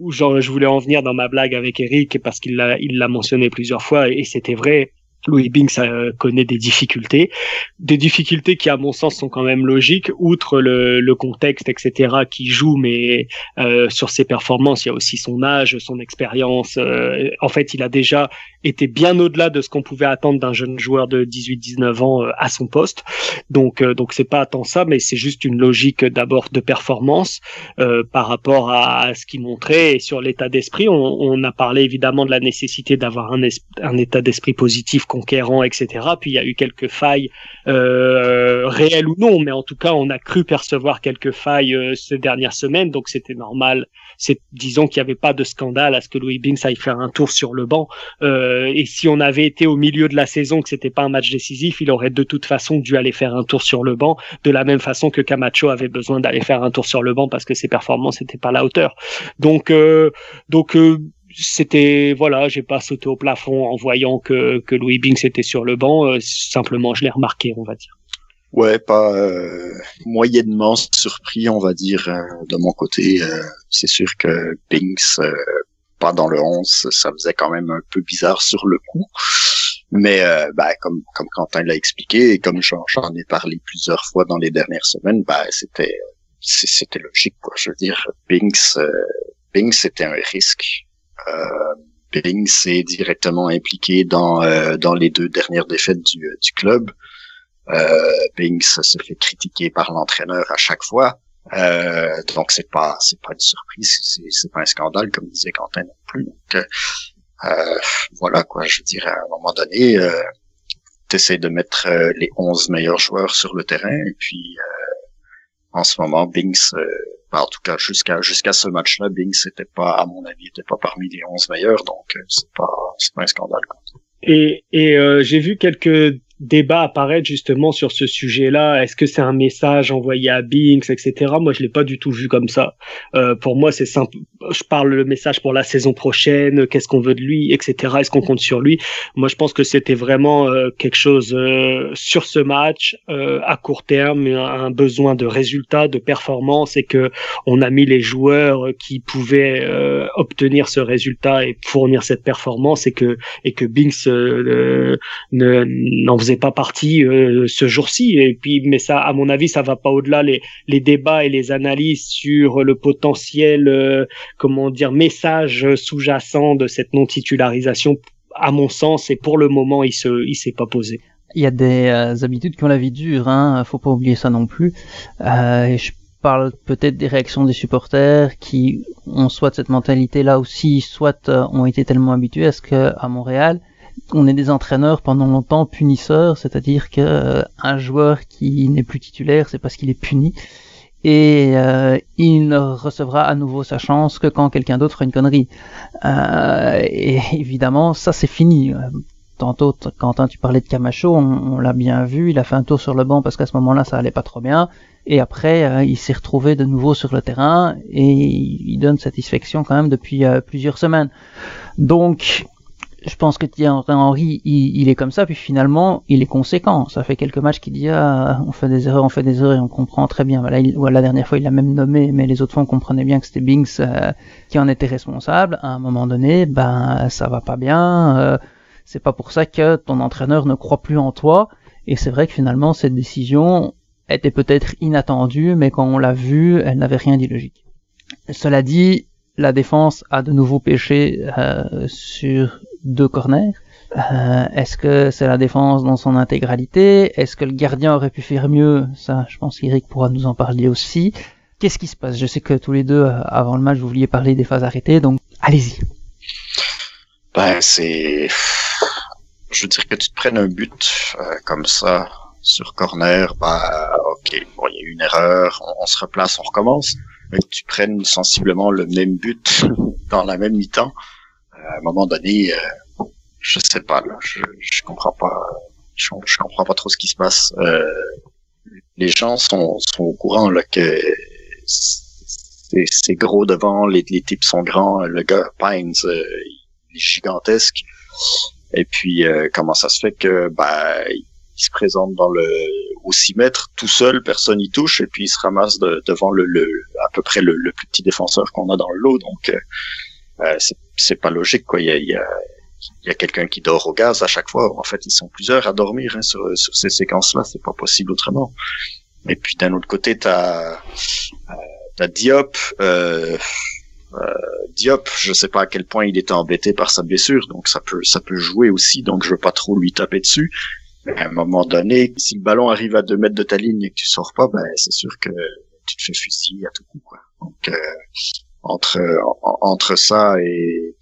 où je voulais en venir dans ma blague avec Eric parce qu'il l'a il l'a mentionné plusieurs fois et c'était vrai. Louis Binks euh, connaît des difficultés, des difficultés qui à mon sens sont quand même logiques, outre le, le contexte etc qui joue, mais euh, sur ses performances il y a aussi son âge, son expérience. euh, en fait, il a déjà été bien au-delà de ce qu'on pouvait attendre d'un jeune joueur de 18-19 ans euh, à son poste. Donc euh, donc c'est pas tant ça, mais c'est juste une logique d'abord de performance euh, par rapport à, ce qu'il montrait et sur l'état d'esprit. On, on a parlé évidemment de la nécessité d'avoir un, un état d'esprit positif, conquérant, etc. Puis il y a eu quelques failles euh, réelles ou non, mais en tout cas on a cru percevoir quelques failles euh, ces dernières semaines, donc c'était normal. C'est disons qu'il n'y avait pas de scandale à ce que Louis Binks aille faire un tour sur le banc. Euh, et si on avait été au milieu de la saison, que c'était pas un match décisif, il aurait de toute façon dû aller faire un tour sur le banc, de la même façon que Camacho avait besoin d'aller faire un tour sur le banc parce que ses performances n'étaient pas à la hauteur. Donc, donc c'était voilà, j'ai pas sauté au plafond en voyant que que Louis Binks était sur le banc. euh, simplement, je l'ai remarqué, on va dire. Ouais, pas euh, moyennement surpris, on va dire, euh, de mon côté. Euh, c'est sûr que Binks, euh, pas dans le 11, ça faisait quand même un peu bizarre sur le coup. Mais euh, bah, comme comme Quentin l'a expliqué et comme j'en j'en ai parlé plusieurs fois dans les dernières semaines, bah c'était c'était logique quoi. Je veux dire, Binks, euh, Binks c'était un risque. Euh, Binks est directement impliqué dans euh, dans les deux dernières défaites du, du club. Euh, Binks se fait critiquer par l'entraîneur à chaque fois. Euh, donc c'est pas c'est pas une surprise, c'est c'est pas un scandale comme disait Quentin non plus. Euh, euh, voilà quoi, je dirais à un moment donné, euh, t'essaies de mettre euh, les 11 meilleurs joueurs sur le terrain et puis euh, en ce moment euh, bah, en tout cas jusqu'à jusqu'à ce match-là, Binks était pas à mon avis était pas parmi les 11 meilleurs, donc euh, c'est pas c'est pas un scandale. Et, et euh, j'ai vu quelques débats apparaître justement sur ce sujet-là. Est-ce que c'est un message envoyé à Binks, etc. Moi, je l'ai pas du tout vu comme ça. Euh, pour moi, c'est simple. Je parle le message pour la saison prochaine. Qu'est-ce qu'on veut de lui, etc. Est-ce qu'on compte sur lui? Moi, je pense que c'était vraiment euh, quelque chose euh, sur ce match euh, à court terme, un, besoin de résultats, de performance, et que on a mis les joueurs qui pouvaient euh, obtenir ce résultat et fournir cette performance, et que et que Binks euh, ne n'en faisait pas partie euh, ce jour-ci. Et puis mais ça à mon avis ça va pas au-delà les débats et les analyses sur le potentiel euh, comment dire message sous-jacent de cette non titularisation à mon sens et pour le moment il se il s'est pas posé. Il y a des euh, habitudes qui ont la vie dure, hein, faut pas oublier ça non plus. Euh, je parle peut-être des réactions des supporters qui ont soit cette mentalité-là aussi, soit ont été tellement habitués à ce qu'à Montréal, on est des entraîneurs pendant longtemps punisseurs, c'est-à-dire que euh, un joueur qui n'est plus titulaire, c'est parce qu'il est puni et euh, il ne recevra à nouveau sa chance que quand quelqu'un d'autre fera une connerie. Euh, et évidemment, ça c'est fini. Tantôt, Quentin, tu parlais de Camacho, on, l'a bien vu, il a fait un tour sur le banc parce qu'à ce moment-là, ça allait pas trop bien. Et après, euh, il s'est retrouvé de nouveau sur le terrain et il donne satisfaction quand même depuis plusieurs semaines. Donc, je pense que Thierry Henry, il, est comme ça, puis finalement, il est conséquent. Ça fait quelques matchs qu'il dit, ah, on fait des erreurs, on fait des erreurs, et on comprend très bien. Voilà, il, la dernière fois, il l'a même nommé, mais les autres fois, on comprenait bien que c'était Binks euh, qui en était responsable. À un moment donné, ben, ça va pas bien. Euh, c'est pas pour ça que ton entraîneur ne croit plus en toi. Et c'est vrai que finalement, cette décision était peut-être inattendue, mais quand on l'a vue, elle n'avait rien d'illogique. Cela dit, la défense a de nouveau pêché euh, sur deux corners. Euh, Est-ce que c'est la défense dans son intégralité? Est-ce que le gardien aurait pu faire mieux? Ça, je pense qu'Eric pourra nous en parler aussi. Qu'est-ce qui se passe? Je sais que tous les deux, euh, avant le match, vous vouliez parler des phases arrêtées, donc allez-y. Ben, c'est... Je veux dire que tu te prennes un but euh, comme ça sur corner, bah ok, bon, il y a eu une erreur, on, se replace, on recommence, tu prennes sensiblement le même but dans la même mi-temps, à un moment donné, euh, je sais pas, je, je comprends pas, je, comprends pas trop ce qui se passe. Euh, les gens sont, sont au courant là que c'est gros devant, les, les types sont grands, le gars Pines, euh, il est gigantesque. Et puis euh, comment ça se fait que bah il se présente dans le au 6 mètres tout seul, personne y touche, et puis il se ramasse devant le, le, à peu près le, le plus petit défenseur qu'on a dans le lot. Donc euh, euh, c'est pas logique quoi. Il y a, il y a, il y a quelqu'un qui dort au gaz à chaque fois. En fait, ils sont plusieurs à dormir hein, sur, sur ces séquences-là. C'est pas possible autrement. Et puis d'un autre côté, t'as euh, Diop. Euh, euh, Diop, je sais pas à quel point il était embêté par sa blessure, donc ça peut ça peut jouer aussi. Donc je veux pas trop lui taper dessus. À un moment donné, si le ballon arrive à deux mètres de ta ligne et que tu sors pas, ben c'est sûr que tu te fais fusiller à tout coup. Quoi. Donc euh, entre entre ça et,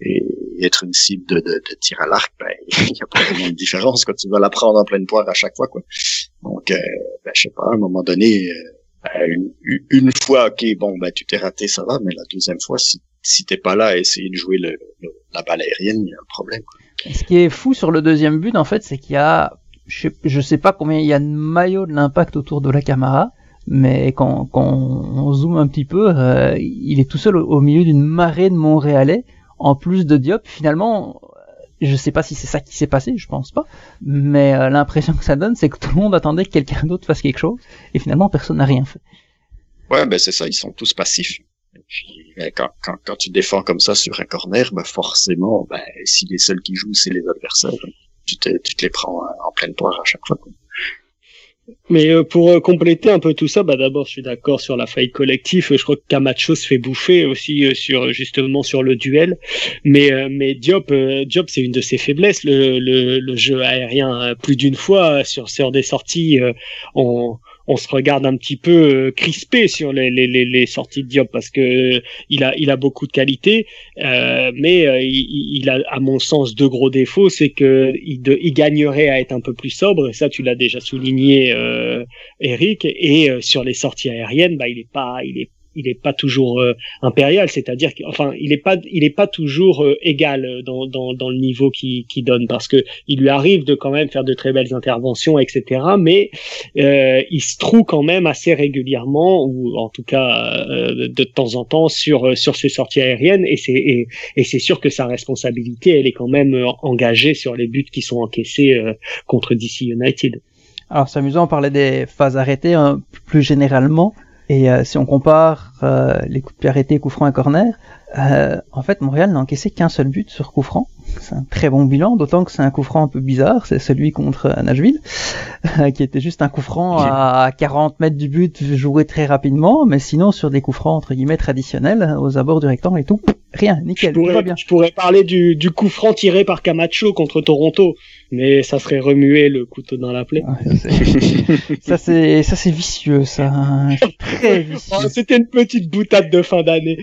et être une cible de, de, de tir à l'arc, ben il y a pas vraiment de différence quand tu vas la prendre en pleine poire à chaque fois quoi. Donc euh, ben, je sais pas, à un moment donné, euh, une, une, fois ok bon ben tu t'es raté ça va, mais la deuxième fois si si t'es pas là à essayer de jouer le, la balle aérienne, il y a un problème. Ce qui est fou sur le deuxième but en fait, c'est qu'il y a je, je sais pas combien il y a de maillots de l'impact autour de la caméra mais quand, quand on zoome un petit peu, euh, il est tout seul au, milieu d'une marée de Montréalais, en plus de Diop. Finalement, je sais pas si c'est ça qui s'est passé, je pense pas, mais euh, l'impression que ça donne, c'est que tout le monde attendait que quelqu'un d'autre fasse quelque chose, et finalement personne n'a rien fait. Ouais, ben c'est ça, ils sont tous passifs. Puis, ben, quand, quand, quand, tu défends comme ça sur un corner, ben forcément, ben, si les seuls qui jouent, c'est les adversaires, tu te, tu te les prends en pleine poire à chaque fois. Quoi. Mais euh, pour euh, compléter un peu tout ça, bah d'abord je suis d'accord sur la faille collective. Je crois que Camacho se fait bouffer aussi euh, sur justement sur le duel. Mais mais Diop Diop c'est une de ses faiblesses le, le, le jeu aérien. Plus d'une fois sur sur des sorties on on se regarde un petit peu euh, crispé sur les, sorties de Diop parce que il a a beaucoup de qualités, euh, mais euh, il, a à mon sens deux gros défauts, c'est que il, il, gagnerait à être un peu plus sobre, et ça tu l'as déjà souligné, Eric, et sur les sorties aériennes, bah il est pas il est il est pas toujours euh, impérial, c'est-à-dire qu'enfin il est pas il est pas toujours euh, égal euh, dans, dans, dans, le niveau qu'il qui donne parce que il lui arrive de quand même faire de très belles interventions, etc. Mais il se trouve quand même assez régulièrement ou en tout cas de temps en temps sur sur ses sorties aériennes et c'est et, et c'est sûr que sa responsabilité elle est quand même engagée sur les buts qui sont encaissés contre DC United. Alors c'est amusant, on parlait des phases arrêtées hein, plus généralement. Et euh, si on compare euh, les coups de pied arrêtés, coups francs et corner, euh, en fait Montréal n'a encaissé qu'un seul but sur coup franc. C'est un très bon bilan, d'autant que c'est un coup franc un peu bizarre, c'est celui contre Nashville, qui était juste un coup franc à 40 mètres du but joué très rapidement, mais sinon sur des coups francs entre guillemets traditionnels, aux abords du rectangle et tout, Rien, nickel, je pourrais, bien. Je pourrais parler du, du coup franc tiré par Camacho contre Toronto, mais ça serait remuer le couteau dans la plaie. ça c'est ça c'est vicieux, ça. Très vicieux. Oh, c'était une petite boutade de fin d'année.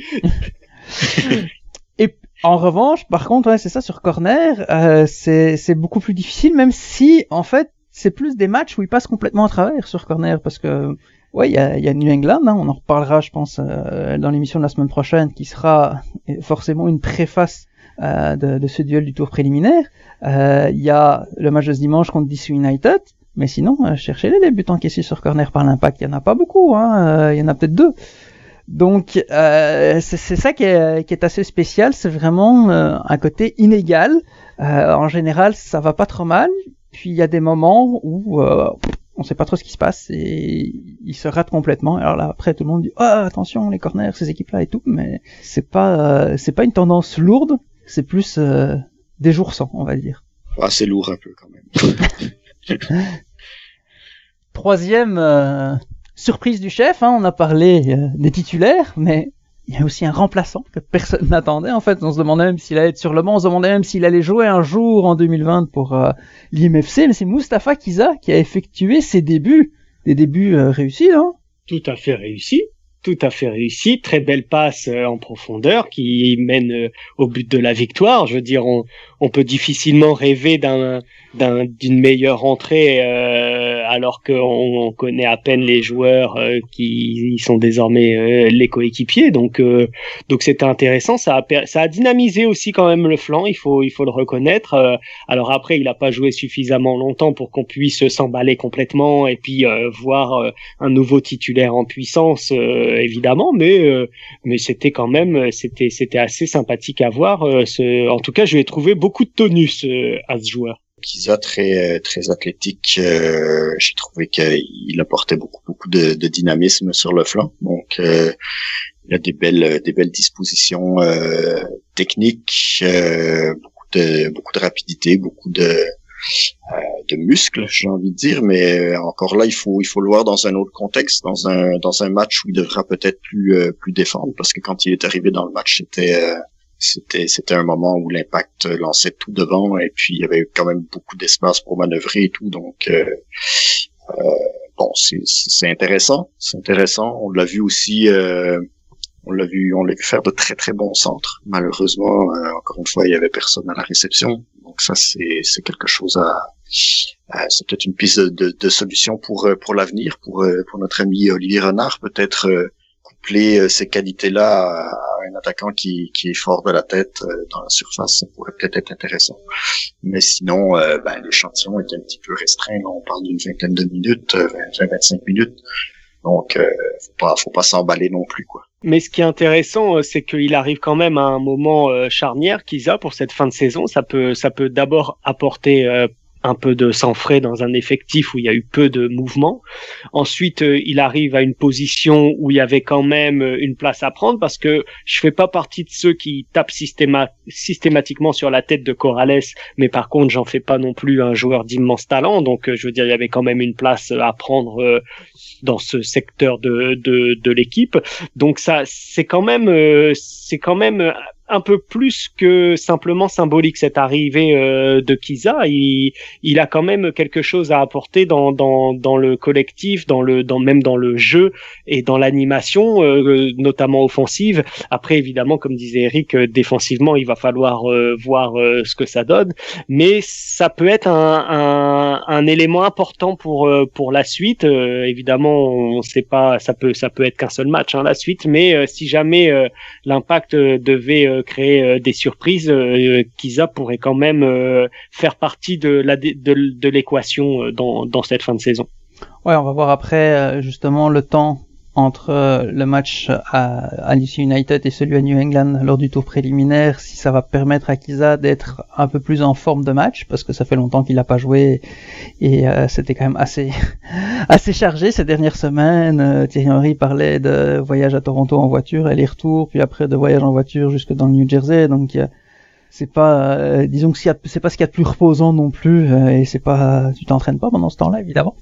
Et en revanche, par contre, ouais, c'est ça sur corner, euh, c'est c'est beaucoup plus difficile, même si en fait c'est plus des matchs où ils passent complètement à travers sur corner, parce que Ouais, il y a, y a, New England, hein, on en reparlera, je pense, euh, dans l'émission de la semaine prochaine, qui sera forcément une préface euh, de, de, ce duel du tour préliminaire. Euh, il y a le match de ce dimanche contre DC United, mais sinon, cherchez-les les buts encaissés sur corner par l'impact, il y en a pas beaucoup, hein, il y en a peut-être deux. Donc c'est ça qui est, assez spécial, c'est vraiment un côté inégal. en général, ça va pas trop mal, puis il y a des moments où on sait pas trop ce qui se passe et il se rate complètement. Alors là après tout le monde dit ah attention les corners ces équipes là et tout, mais c'est pas euh, c'est pas une tendance lourde, c'est plus euh, des jours sans on va dire. Ah c'est lourd un peu quand même. Troisième euh, surprise du chef, hein, on a parlé des titulaires, mais il y a aussi un remplaçant que personne n'attendait. En fait, on se demandait même s'il allait être sur le banc, on se demandait même s'il allait jouer un jour en 2020 pour euh, l'IMFC. Mais c'est Mustapha Kiza qui a effectué ses débuts, des débuts euh, réussis, non Tout à fait réussis tout à fait réussi, très belle passe euh, en profondeur qui mène euh, au but de la victoire. Je veux dire, on, on peut difficilement rêver d'un d'une meilleure entrée euh, alors qu'on on connaît à peine les joueurs euh, qui sont désormais les coéquipiers. Donc donc c'était intéressant. Ça a ça a dynamisé aussi quand même le flanc. Il faut il faut le reconnaître. alors après, il n'a pas joué suffisamment longtemps pour qu'on puisse s'emballer complètement et puis voir un nouveau titulaire en puissance évidemment, mais euh, mais c'était quand même c'était c'était assez sympathique à voir. Euh, en tout cas, je lui ai trouvé beaucoup de tonus euh, à ce joueur. Kiza très très athlétique, j'ai trouvé qu'il apportait beaucoup beaucoup de, dynamisme sur le flanc. Donc il a des belles des belles dispositions techniques, beaucoup de beaucoup de rapidité, beaucoup de euh, de muscles, j'ai envie de dire, mais euh, encore là, il faut il faut le voir dans un autre contexte, dans un dans un match où il devra peut-être plus euh, plus défendre, parce que quand il est arrivé dans le match, c'était c'était c'était un moment où l'impact lançait tout devant et puis il y avait quand même beaucoup d'espace pour manœuvrer et tout, donc euh, bon, c'est c'est intéressant, c'est intéressant. On l'a vu aussi. On l'a vu, on l'a vu faire de très très bons centres. Malheureusement, encore une fois, il y avait personne à la réception. Donc ça, c'est quelque chose à, c'est peut-être une piste de, solution pour euh, pour l'avenir, pour euh, pour notre ami Olivier Renard, peut-être euh, coupler ces qualités-là à un attaquant qui, qui est fort de la tête dans la surface, ça pourrait peut-être être intéressant. Mais sinon, ben, l'échantillon est un petit peu restreint. on parle d'une vingtaine de minutes, 20-25 minutes. Donc, faut pas, faut pas s'emballer non plus, quoi. Mais ce qui est intéressant, euh, c'est qu'il arrive quand même à un moment euh, charnière qu'ils a pour cette fin de saison. Ça peut, ça peut d'abord apporter euh, un peu de sang frais dans un effectif où il y a eu peu de mouvement. Ensuite, il arrive à une position où il y avait quand même une place à prendre parce que je fais pas partie de ceux qui tapent systématiquement sur la tête de Corrales, mais par contre, j'en fais pas non plus un joueur d'immense talent. Donc, je veux dire, il y avait quand même une place à prendre dans ce secteur de, de, de l'équipe. Donc ça, c'est quand même, euh, c'est quand même un peu plus que simplement symbolique cette arrivée euh, de Kiza. Il, il a quand même quelque chose à apporter dans, dans, dans le collectif, dans le, dans même dans le jeu et dans l'animation, euh, notamment offensive. Après, évidemment, comme disait Eric, euh, défensivement, il va falloir voir ce que ça donne, mais ça peut être un, un, un élément important pour pour la suite. évidemment, on sait pas, ça peut ça peut être qu'un seul match hein, la suite, mais si jamais l'impact devait créer euh, des surprises, euh, Kiza pourrait quand même euh, faire partie de la de, l'équation dans, dans cette fin de saison. Ouais, on va voir après justement le temps entre le match à, à United et celui à New England lors du tour préliminaire, si ça va permettre à Kiza d'être un peu plus en forme de match, parce que ça fait longtemps qu'il n'a pas joué et c'était quand même assez assez chargé ces dernières semaines. Thierry Henry parlait de voyage à Toronto en voiture, aller-retour, puis après de voyage en voiture jusque dans le New Jersey, donc c'est pas, euh, disons que c'est pas ce qu'il y a de plus reposant non plus, euh, et c'est pas, tu t'entraînes pas pendant ce temps-là évidemment.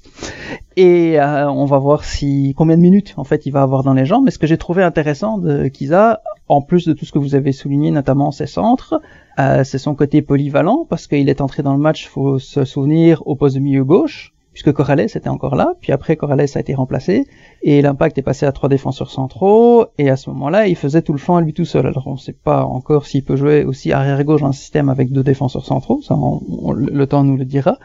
Et euh, on va voir si combien de minutes en fait il va avoir dans les jambes. Mais ce que j'ai trouvé intéressant de Kiza, en plus de tout ce que vous avez souligné, notamment ses centres, c'est son côté polyvalent parce qu'il est entré dans le match, faut se souvenir, au poste de milieu gauche puisque Corrales était encore là, puis après Corrales a été remplacé, et l'impact est passé à trois défenseurs centraux, et à ce moment-là, il faisait tout le flanc à lui tout seul. Alors on ne sait pas encore s'il peut jouer aussi arrière-gauche dans un système avec deux défenseurs centraux, ça le temps nous le dira.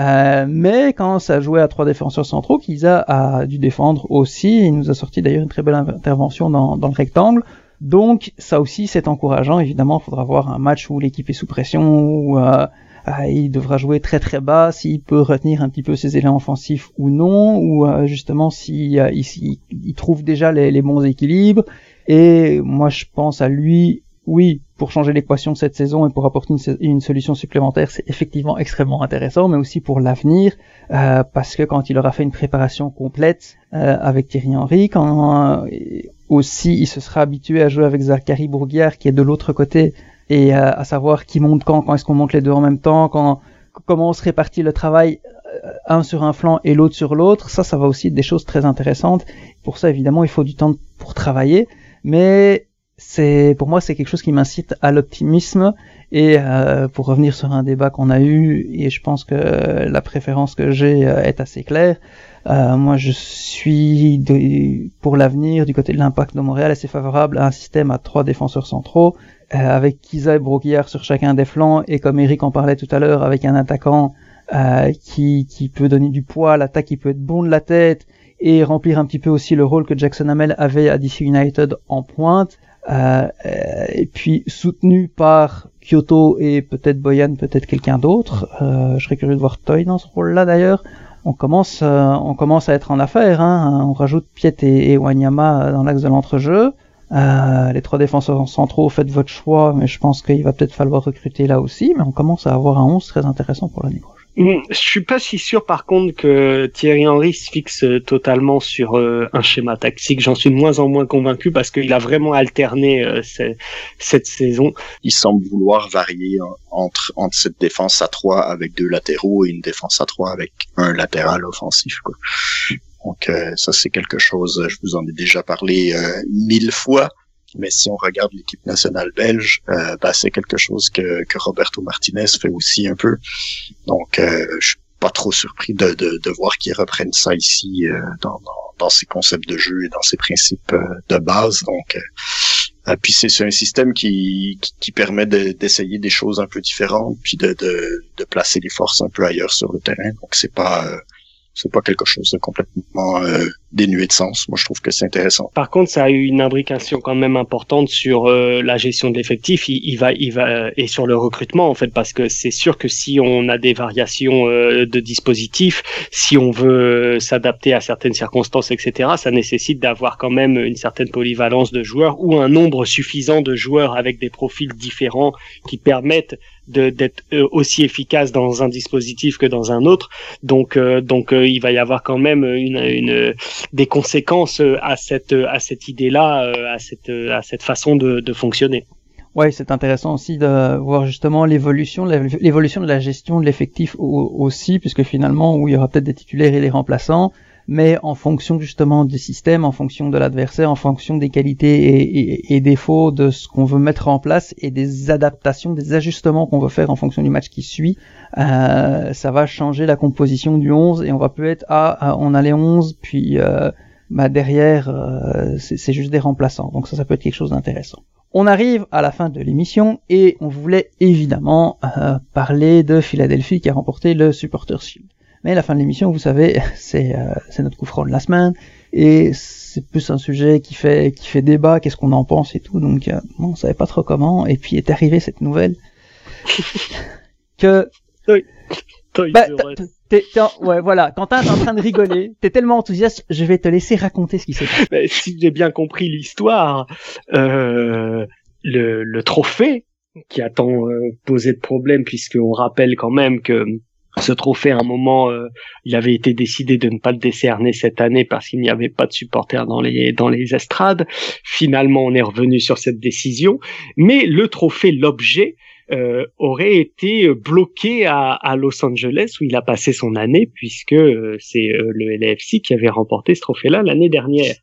Euh, mais quand ça jouait à trois défenseurs centraux, Kiza a dû défendre aussi, il nous a sorti d'ailleurs une très belle intervention dans, le rectangle, donc ça aussi c'est encourageant, évidemment il faudra voir un match où l'équipe est sous pression, ou euh, ah, il devra jouer très très bas, s'il peut retenir un petit peu ses élans offensifs ou non, ou euh, justement s'il si, euh, il, trouve déjà les, bons équilibres. Et moi je pense à lui, oui, pour changer l'équation cette saison et pour apporter une, solution supplémentaire, c'est effectivement extrêmement intéressant, mais aussi pour l'avenir, euh, parce que quand il aura fait une préparation complète avec Thierry Henry, quand aussi il se sera habitué à jouer avec Zachary Bourguière qui est de l'autre côté et euh, à savoir qui monte quand, quand est-ce qu'on monte les deux en même temps, quand, comment on se répartit le travail euh, un sur un flanc et l'autre sur l'autre, ça, ça va aussi être des choses très intéressantes. Pour ça, évidemment, il faut du temps pour travailler, mais c'est pour moi c'est quelque chose qui m'incite à l'optimisme. Et euh, pour revenir sur un débat qu'on a eu et je pense que la préférence que j'ai est assez claire euh, moi je suis de, pour l'avenir du côté de l'impact de Montréal assez favorable à un système à trois défenseurs centraux. euh, avec Kiza et Broguillard sur chacun des flancs et comme Eric en parlait tout à l'heure avec un attaquant euh, qui, qui peut donner du poids à l'attaque, qui peut être bon de la tête et remplir un petit peu aussi le rôle que Jackson Hamel avait à DC United en pointe. Euh, et puis soutenu par Kyoto et peut-être Boyan, peut-être quelqu'un d'autre. Euh, je serais curieux de voir Toy dans ce rôle-là d'ailleurs. On commence, on commence à être en affaire. Hein. On rajoute Piet et, et Wanyama dans l'axe de l'entrejeu. Euh, les trois défenseurs centraux, faites votre choix, mais je pense qu'il va peut-être falloir recruter là aussi. Mais on commence à avoir un 11 très intéressant pour l'année prochaine. Hmm, je suis pas si sûr par contre que Thierry Henry se fixe totalement sur euh, un schéma tactique. J'en suis de moins en moins convaincu parce qu'il a vraiment alterné euh, cette saison. Il semble vouloir varier entre, entre cette défense à trois avec deux latéraux et une défense à trois avec un latéral offensif. Quoi. Donc euh, ça c'est quelque chose, je vous en ai déjà parlé euh, mille fois, mais si on regarde l'équipe nationale belge, euh, bah, c'est quelque chose que, que Roberto Martinez fait aussi un peu. Donc je suis pas trop surpris de, de, de voir qu'ils reprennent ça ici dans, dans, dans, ses concepts de jeu et dans ses principes de base. Donc puis c'est un système qui, qui, qui permet d'essayer des choses un peu différentes, puis de, de, placer les forces un peu ailleurs sur le terrain. Donc c'est pas c'est pas quelque chose de complètement euh, dénué de sens. Moi, je trouve que c'est intéressant. Par contre, ça a eu une imbrication quand même importante sur euh, la gestion de l'effectif. Il, va, il va et sur le recrutement en fait, parce que c'est sûr que si on a des variations euh, de dispositifs, si on veut s'adapter à certaines circonstances, etc., ça nécessite d'avoir quand même une certaine polyvalence de joueurs ou un nombre suffisant de joueurs avec des profils différents qui permettent d'être euh, aussi efficace dans un dispositif que dans un autre. Donc, euh, donc euh, il va y avoir quand même une, des conséquences à cette à cette idée-là, à cette à cette façon de, de fonctionner. Ouais, c'est intéressant aussi de voir justement l'évolution, l'évolution de la gestion de l'effectif aussi, puisque finalement, où il y aura peut-être des titulaires et des remplaçants, mais en fonction justement du système, en fonction de l'adversaire, en fonction des qualités et, défauts de ce qu'on veut mettre en place et des adaptations, des ajustements qu'on veut faire en fonction du match qui suit, euh, ça va changer la composition du 11 et on va peut être ah, on a les 11 puis euh, bah derrière euh, c'est juste des remplaçants donc ça ça peut être quelque chose d'intéressant. On arrive à la fin de l'émission et on voulait évidemment euh, parler de Philadelphie qui a remporté le Supporters Shield. Mais la fin de l'émission, vous savez, c'est euh, notre coup franc de la semaine et c'est plus un sujet qui fait qui fait débat, qu'est-ce qu'on en pense et tout. Donc euh, on savait pas trop comment. Et puis est arrivée cette nouvelle que oui. Bah, ouais, voilà. Quentin, t'es en train de rigoler. T'es tellement enthousiaste, je vais te laisser raconter ce qui s'est passé. Bah, si j'ai bien compris l'histoire, euh, le, le trophée qui a tant euh, posé de problème, puisqu'on rappelle quand même que ce trophée, à un moment, euh, il avait été décidé de ne pas le décerner cette année parce qu'il n'y avait pas de supporters dans les dans les estrades. Finalement, on est revenu sur cette décision, mais le trophée, l'objet, euh, aurait été bloqué à, à, Los Angeles où il a passé son année puisque c'est le LAFC qui avait remporté ce trophée-là l'année dernière.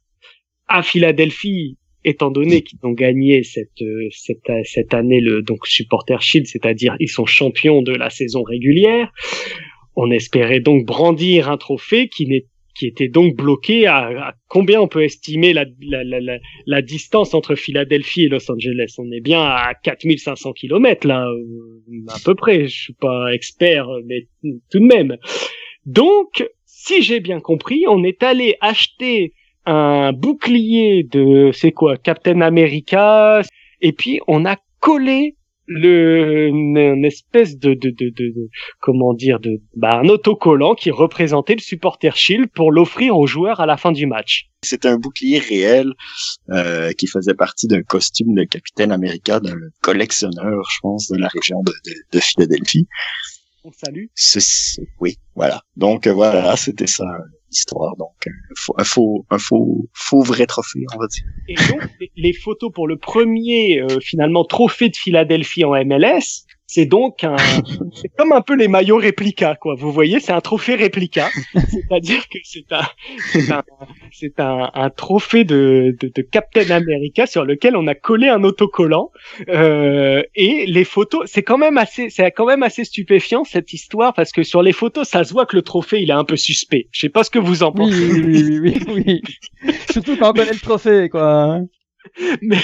À Philadelphie, étant donné qu'ils ont gagné cette, cette, cette année le donc supporter shield, c'est-à-dire ils sont champions de la saison régulière, on espérait donc brandir un trophée qui n'est qui était donc bloqué à, combien on peut estimer la, la, la, la, distance entre Philadelphie et Los Angeles? On est bien à 4500 kilomètres là, euh, à peu près. Je suis pas expert, mais tout de même. Donc, si j'ai bien compris, on est allé acheter un bouclier de, c'est quoi, Captain America, et puis on a collé le une, espèce de, de, de, de, comment dire de bah, un autocollant qui représentait le supporter shield pour l'offrir aux joueurs à la fin du match. C'était un bouclier réel euh, qui faisait partie d'un costume de capitaine américain d'un collectionneur, je pense, de la région de, de, Philadelphie. On salue. oui, voilà. Donc voilà, c'était ça histoire. Donc, un faux, un faux, faux vrai trophée, on va dire. Et donc, les photos pour le premier, euh, finalement, trophée de Philadelphie en MLS, c'est donc un, c'est comme un peu les maillots réplica, quoi. Vous voyez, c'est un trophée réplica. C'est-à-dire que c'est un, c'est un, c'est un, un, trophée de, de, de, Captain America sur lequel on a collé un autocollant. Euh, et les photos, c'est quand même assez, c'est quand même assez stupéfiant cette histoire parce que sur les photos, ça se voit que le trophée, il est un peu suspect. Je sais pas ce que vous en pensez. Oui, oui, oui, oui, oui. Surtout quand on connaît le trophée, quoi mais,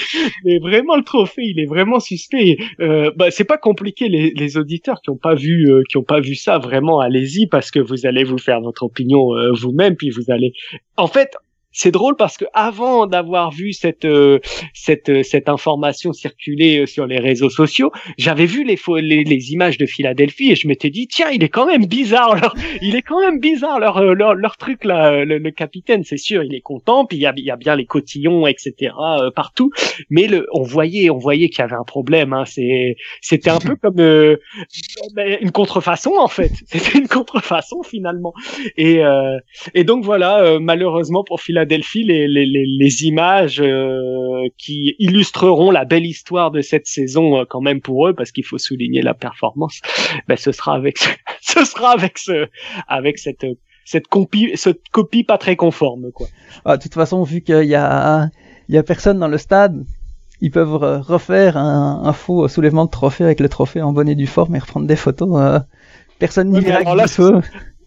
mais, vraiment le trophée, il est vraiment suspect. Euh, bah, c'est pas compliqué les, les, auditeurs qui ont pas vu euh, qui ont pas vu ça vraiment allez-y parce que vous allez vous faire votre opinion euh, vous-même puis vous allez. En fait, c'est drôle parce que avant d'avoir vu cette euh, cette euh, cette information circuler euh, sur les réseaux sociaux, j'avais vu les, les, les images de Philadelphie et je m'étais dit tiens il est quand même bizarre leur il est quand même bizarre leur leur, leur truc là le, capitaine c'est sûr il est content puis il y a, y a bien les cotillons etc partout. Mais le on voyait on voyait qu'il y avait un problème hein, c'est c'était un peu comme ben, une contrefaçon en fait. C'était une contrefaçon finalement. Et et donc voilà malheureusement pour Philadelphie Philadelphie les, les, les, images euh, qui illustreront la belle histoire de cette saison euh, quand même pour eux parce qu'il faut souligner la performance. Ben ce sera avec ce sera avec ce avec cette cette copie cette copie pas très conforme quoi. Ah, de toute façon vu qu'il y a il y a personne dans le stade ils peuvent refaire un, un, faux soulèvement de trophée avec le trophée en bonne et due forme et reprendre des photos euh, personne n'y verra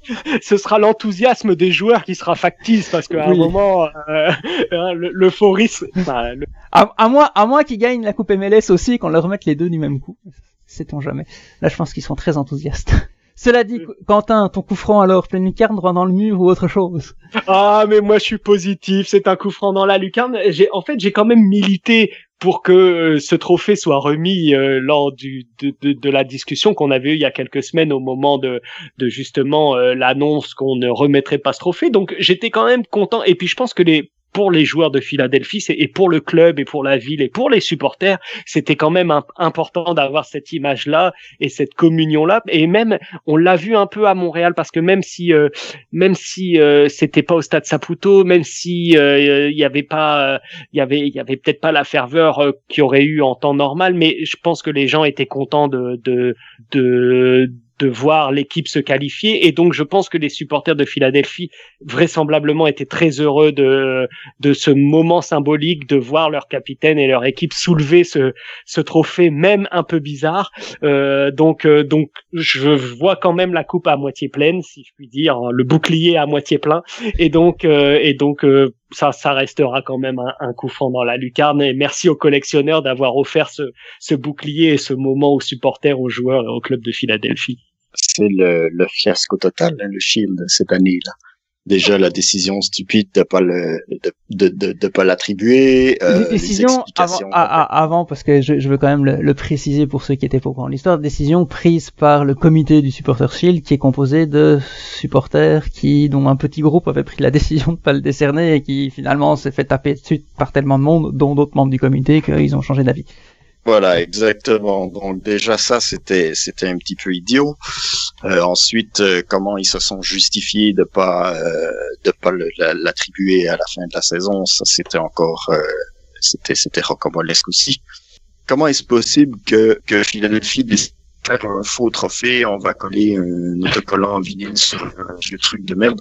ce sera l'enthousiasme des joueurs qui sera factice parce qu'à un moment euh, hein, le... à, à moins à moins qu'ils gagnent la coupe MLS aussi qu'on leur remette les deux du même coup. Sait-on jamais. Là je pense qu'ils seront très enthousiastes cela dit, Quentin, ton coup franc alors, pleine lucarne, droit dans le mur ou autre chose? Ah, mais moi je suis positif, c'est un coup franc dans la lucarne. J'ai, en fait, j'ai quand même milité pour que euh, ce trophée soit remis euh, lors du, de, de, de, la discussion qu'on avait eue il y a quelques semaines au moment de, de justement euh, l'annonce qu'on ne remettrait pas ce trophée. Donc j'étais quand même content. Et puis je pense que les pour les joueurs de Philadelphie et pour le club et pour la ville et pour les supporters, c'était quand même important d'avoir cette image-là et cette communion-là. Et même, on l'a vu un peu à Montréal parce que même si, euh, même si euh, c'était pas au Stade Saputo, même si euh, il y avait pas, il y avait, il y avait peut-être pas la ferveur qu'il y aurait eu en temps normal, mais je pense que les gens étaient contents de, de, de de voir l'équipe se qualifier. Et donc je pense que les supporters de Philadelphie vraisemblablement étaient très heureux de de ce moment symbolique de voir leur capitaine et leur équipe soulever ce ce trophée même un peu bizarre. Euh, donc euh, donc je vois quand même la coupe à moitié pleine si je puis dire le bouclier à moitié plein. Et donc euh, et donc euh, ça, ça restera quand même un, un, coup franc dans la lucarne. Et merci aux collectionneurs d'avoir offert ce, ce bouclier et ce moment aux supporters, aux joueurs et au club de Philadelphie c'est le, le, fiasco total, hein, le Shield, cette année-là. Déjà, la décision stupide de pas le, de, de, de, de pas l'attribuer. Euh, décision avant, avant, parce que je, je veux quand même le, le, préciser pour ceux qui étaient pas au courant l'histoire, décision prise par le comité du Supporter Shield, qui est composé de supporters qui, dont un petit groupe avait pris la décision de pas le décerner et qui finalement s'est fait taper dessus par tellement de monde, dont d'autres membres du comité, qu'ils ont changé d'avis. Voilà, exactement. Donc déjà ça, c'était c'était un petit peu idiot. Euh, ensuite, euh, comment ils se sont justifiés de pas euh, de pas l'attribuer à la fin de la saison, ça c'était encore euh, c'était c'était rocambolesque aussi. comment est-ce possible que, que Philadelphie décide de faire un faux trophée, on va coller un autocollant en vinyle sur un vieux truc de merde?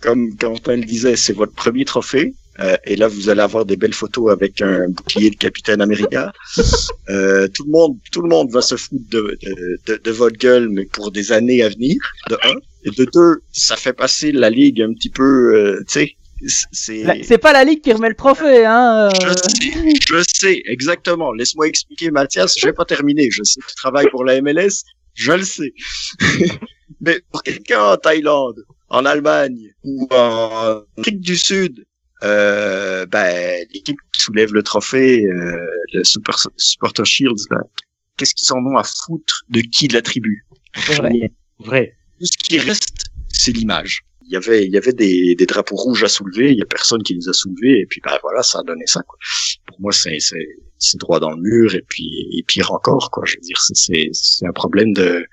Comme Quentin le disait, c'est votre premier trophée. Euh, et là, vous allez avoir des belles photos avec un bouclier de Capitaine America. Euh, tout le monde, tout le monde va se foutre de, de, de, de votre gueule, mais pour des années à venir. De un et de deux, ça fait passer la ligue un petit peu, euh, tu sais. C'est c'est pas la ligue qui remet le trophée, hein. je euh. sais, je sais, exactement. Laisse-moi expliquer, Mathias. Je vais pas terminer. Je sais que tu travailles pour la MLS. Je le sais. Mais pour quelqu'un en Thaïlande, en Allemagne ou en Afrique du Sud, euh, ben, l'équipe qui soulève le trophée, euh, le Super, Supporter Shields, qu'est-ce qu'ils en ont à foutre de qui l'attribue Vrai. Vrai. Tout ce qui reste, c'est l'image. Il y avait, il y avait des, des drapeaux rouges à soulever, il y a personne qui les a soulevés, et puis ben voilà, ça a donné ça. Quoi. Pour moi, c'est, droit dans le mur, et puis et pire encore, quoi. Je veux dire, c'est un problème de,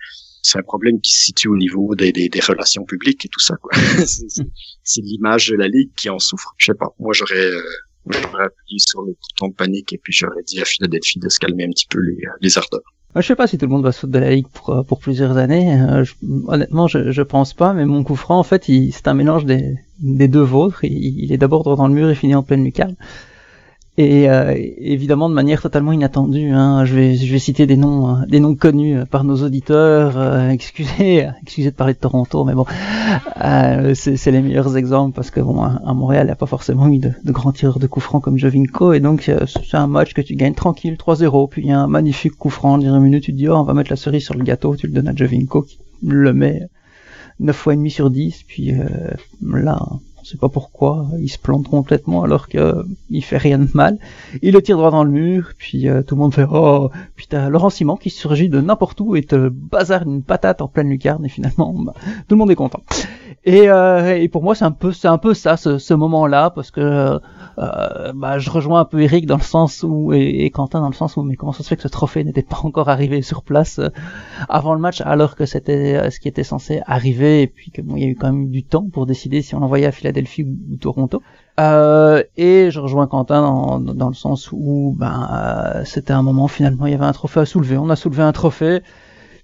c'est un problème qui se situe au niveau des, relations publiques et tout ça, c'est, l'image de la ligue qui en souffre. Je sais pas. Moi, j'aurais, euh, appuyé sur le bouton de panique, et puis j'aurais dit à Philadelphie de se calmer un petit peu les, les ardeurs. Moi, je sais pas si tout le monde va foutre de la ligue pour, euh, plusieurs années. Euh, je- honnêtement, je, je pense pas. Mais mon coup franc, en fait, c'est un mélange des, deux vôtres. Il est d'abord droit dans le mur et finit en pleine lucarne. Et euh, évidemment de manière totalement inattendue. Hein. Je vais je vais citer des noms euh, des noms connus euh, par nos auditeurs. euh, excusez excusez de parler de Toronto, mais bon, euh, c'est les meilleurs exemples parce que bon à Montréal il n'y a pas forcément eu de, de grands tireurs de coups francs comme Jovinko et donc c'est un match que tu gagnes tranquille 3-0 puis il y a un magnifique coup franc en 10 minutes tu te dis oh on va mettre la cerise sur le gâteau tu le donnes à Jovinko qui le met 9 fois et demi sur 10 puis là on sait pas pourquoi il se plante complètement alors que euh, fait rien de mal. Il le tire droit dans le mur puis euh, tout le monde fait oh puis t'as Laurent Simon qui surgit de n'importe où et te bazarde une patate en pleine lucarne et finalement bah, tout le monde est content. Et, euh, et pour moi c'est un peu c'est un peu ça ce, ce moment là parce que euh, bah, je rejoins un peu Eric dans le sens où et, Quentin dans le sens où mais comment ça se fait que ce trophée n'était pas encore arrivé sur place euh, avant le match alors que c'était euh, ce qui était censé arriver et puis que bon il y a eu quand même du temps pour décider si on l'envoyait à Philadelphie ou, ou Toronto euh, et je rejoins Quentin dans, dans le sens où ben euh, c'était un moment finalement il y avait un trophée à soulever on a soulevé un trophée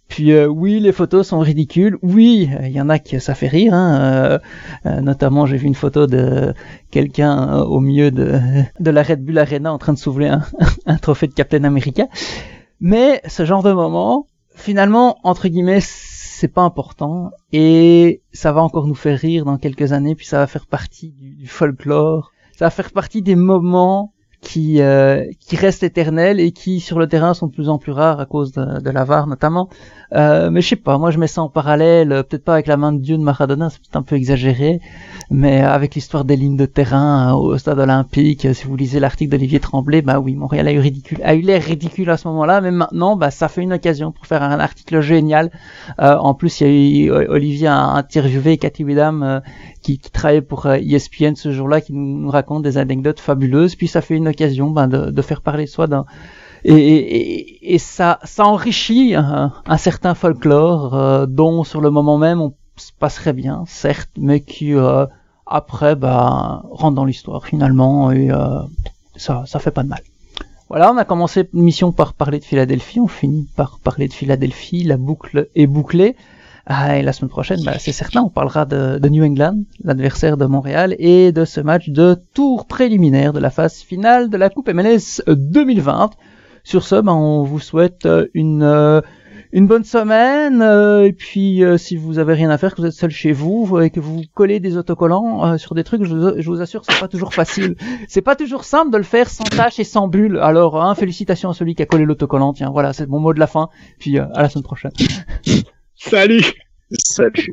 puis euh, oui, les photos sont ridicules. Oui, il y en a qui ça fait rire. Hein. Notamment, j'ai vu une photo de quelqu'un au milieu de, de la Red Bull Arena en train de soulever un, un trophée de Captain America. Mais ce genre de moment, finalement, entre guillemets, c'est pas important et ça va encore nous faire rire dans quelques années. Puis ça va faire partie du, folklore. Ça va faire partie des moments qui euh, qui restent éternels et qui sur le terrain sont de plus en plus rares à cause de, de la VAR notamment. Euh, mais je sais pas, moi je mets ça en parallèle, euh, peut-être pas avec la main de Dieu de Maradona, c'est peut-être un peu exagéré, mais avec l'histoire des lignes de terrain euh, au stade olympique. euh, Si vous lisez l'article d'Olivier Tremblay, bah oui, Montréal a eu ridicule, a eu l'air ridicule à ce moment-là, mais maintenant, bah ça fait une occasion pour faire un article génial. Euh, en plus, il y a eu euh, Olivier a interviewé Cathy Widam euh, qui, travaillait pour euh, ESPN ce jour-là, qui nous, raconte des anecdotes fabuleuses. Puis ça fait occasion ben, de, faire parler soi d'un et, ça, ça enrichit un, certain folklore euh, dont sur le moment même on se passerait bien, certes, mais qui euh, après bah, rentre dans l'histoire finalement et euh, ça, ça fait pas de mal. Voilà, on a commencé l'émission par parler de Philadelphie, on finit par parler de Philadelphie, la boucle est bouclée. Ah, et la semaine prochaine, bah, c'est certain, on parlera de, New England, l'adversaire de Montréal, et de ce match de tour préliminaire de la phase finale de la Coupe MLS 2020. Sur ce, ben, on vous souhaite euh, une euh, une bonne semaine euh, et puis si vous avez rien à faire, que vous êtes seul chez vous et que vous collez des autocollants sur des trucs, je vous, assure, c'est pas toujours facile. C'est pas toujours simple de le faire sans tâche et sans bulle. Alors, hein, félicitations à celui qui a collé l'autocollant. Tiens, voilà, c'est mon mot de la fin. Puis à la semaine prochaine. Salut. Salut.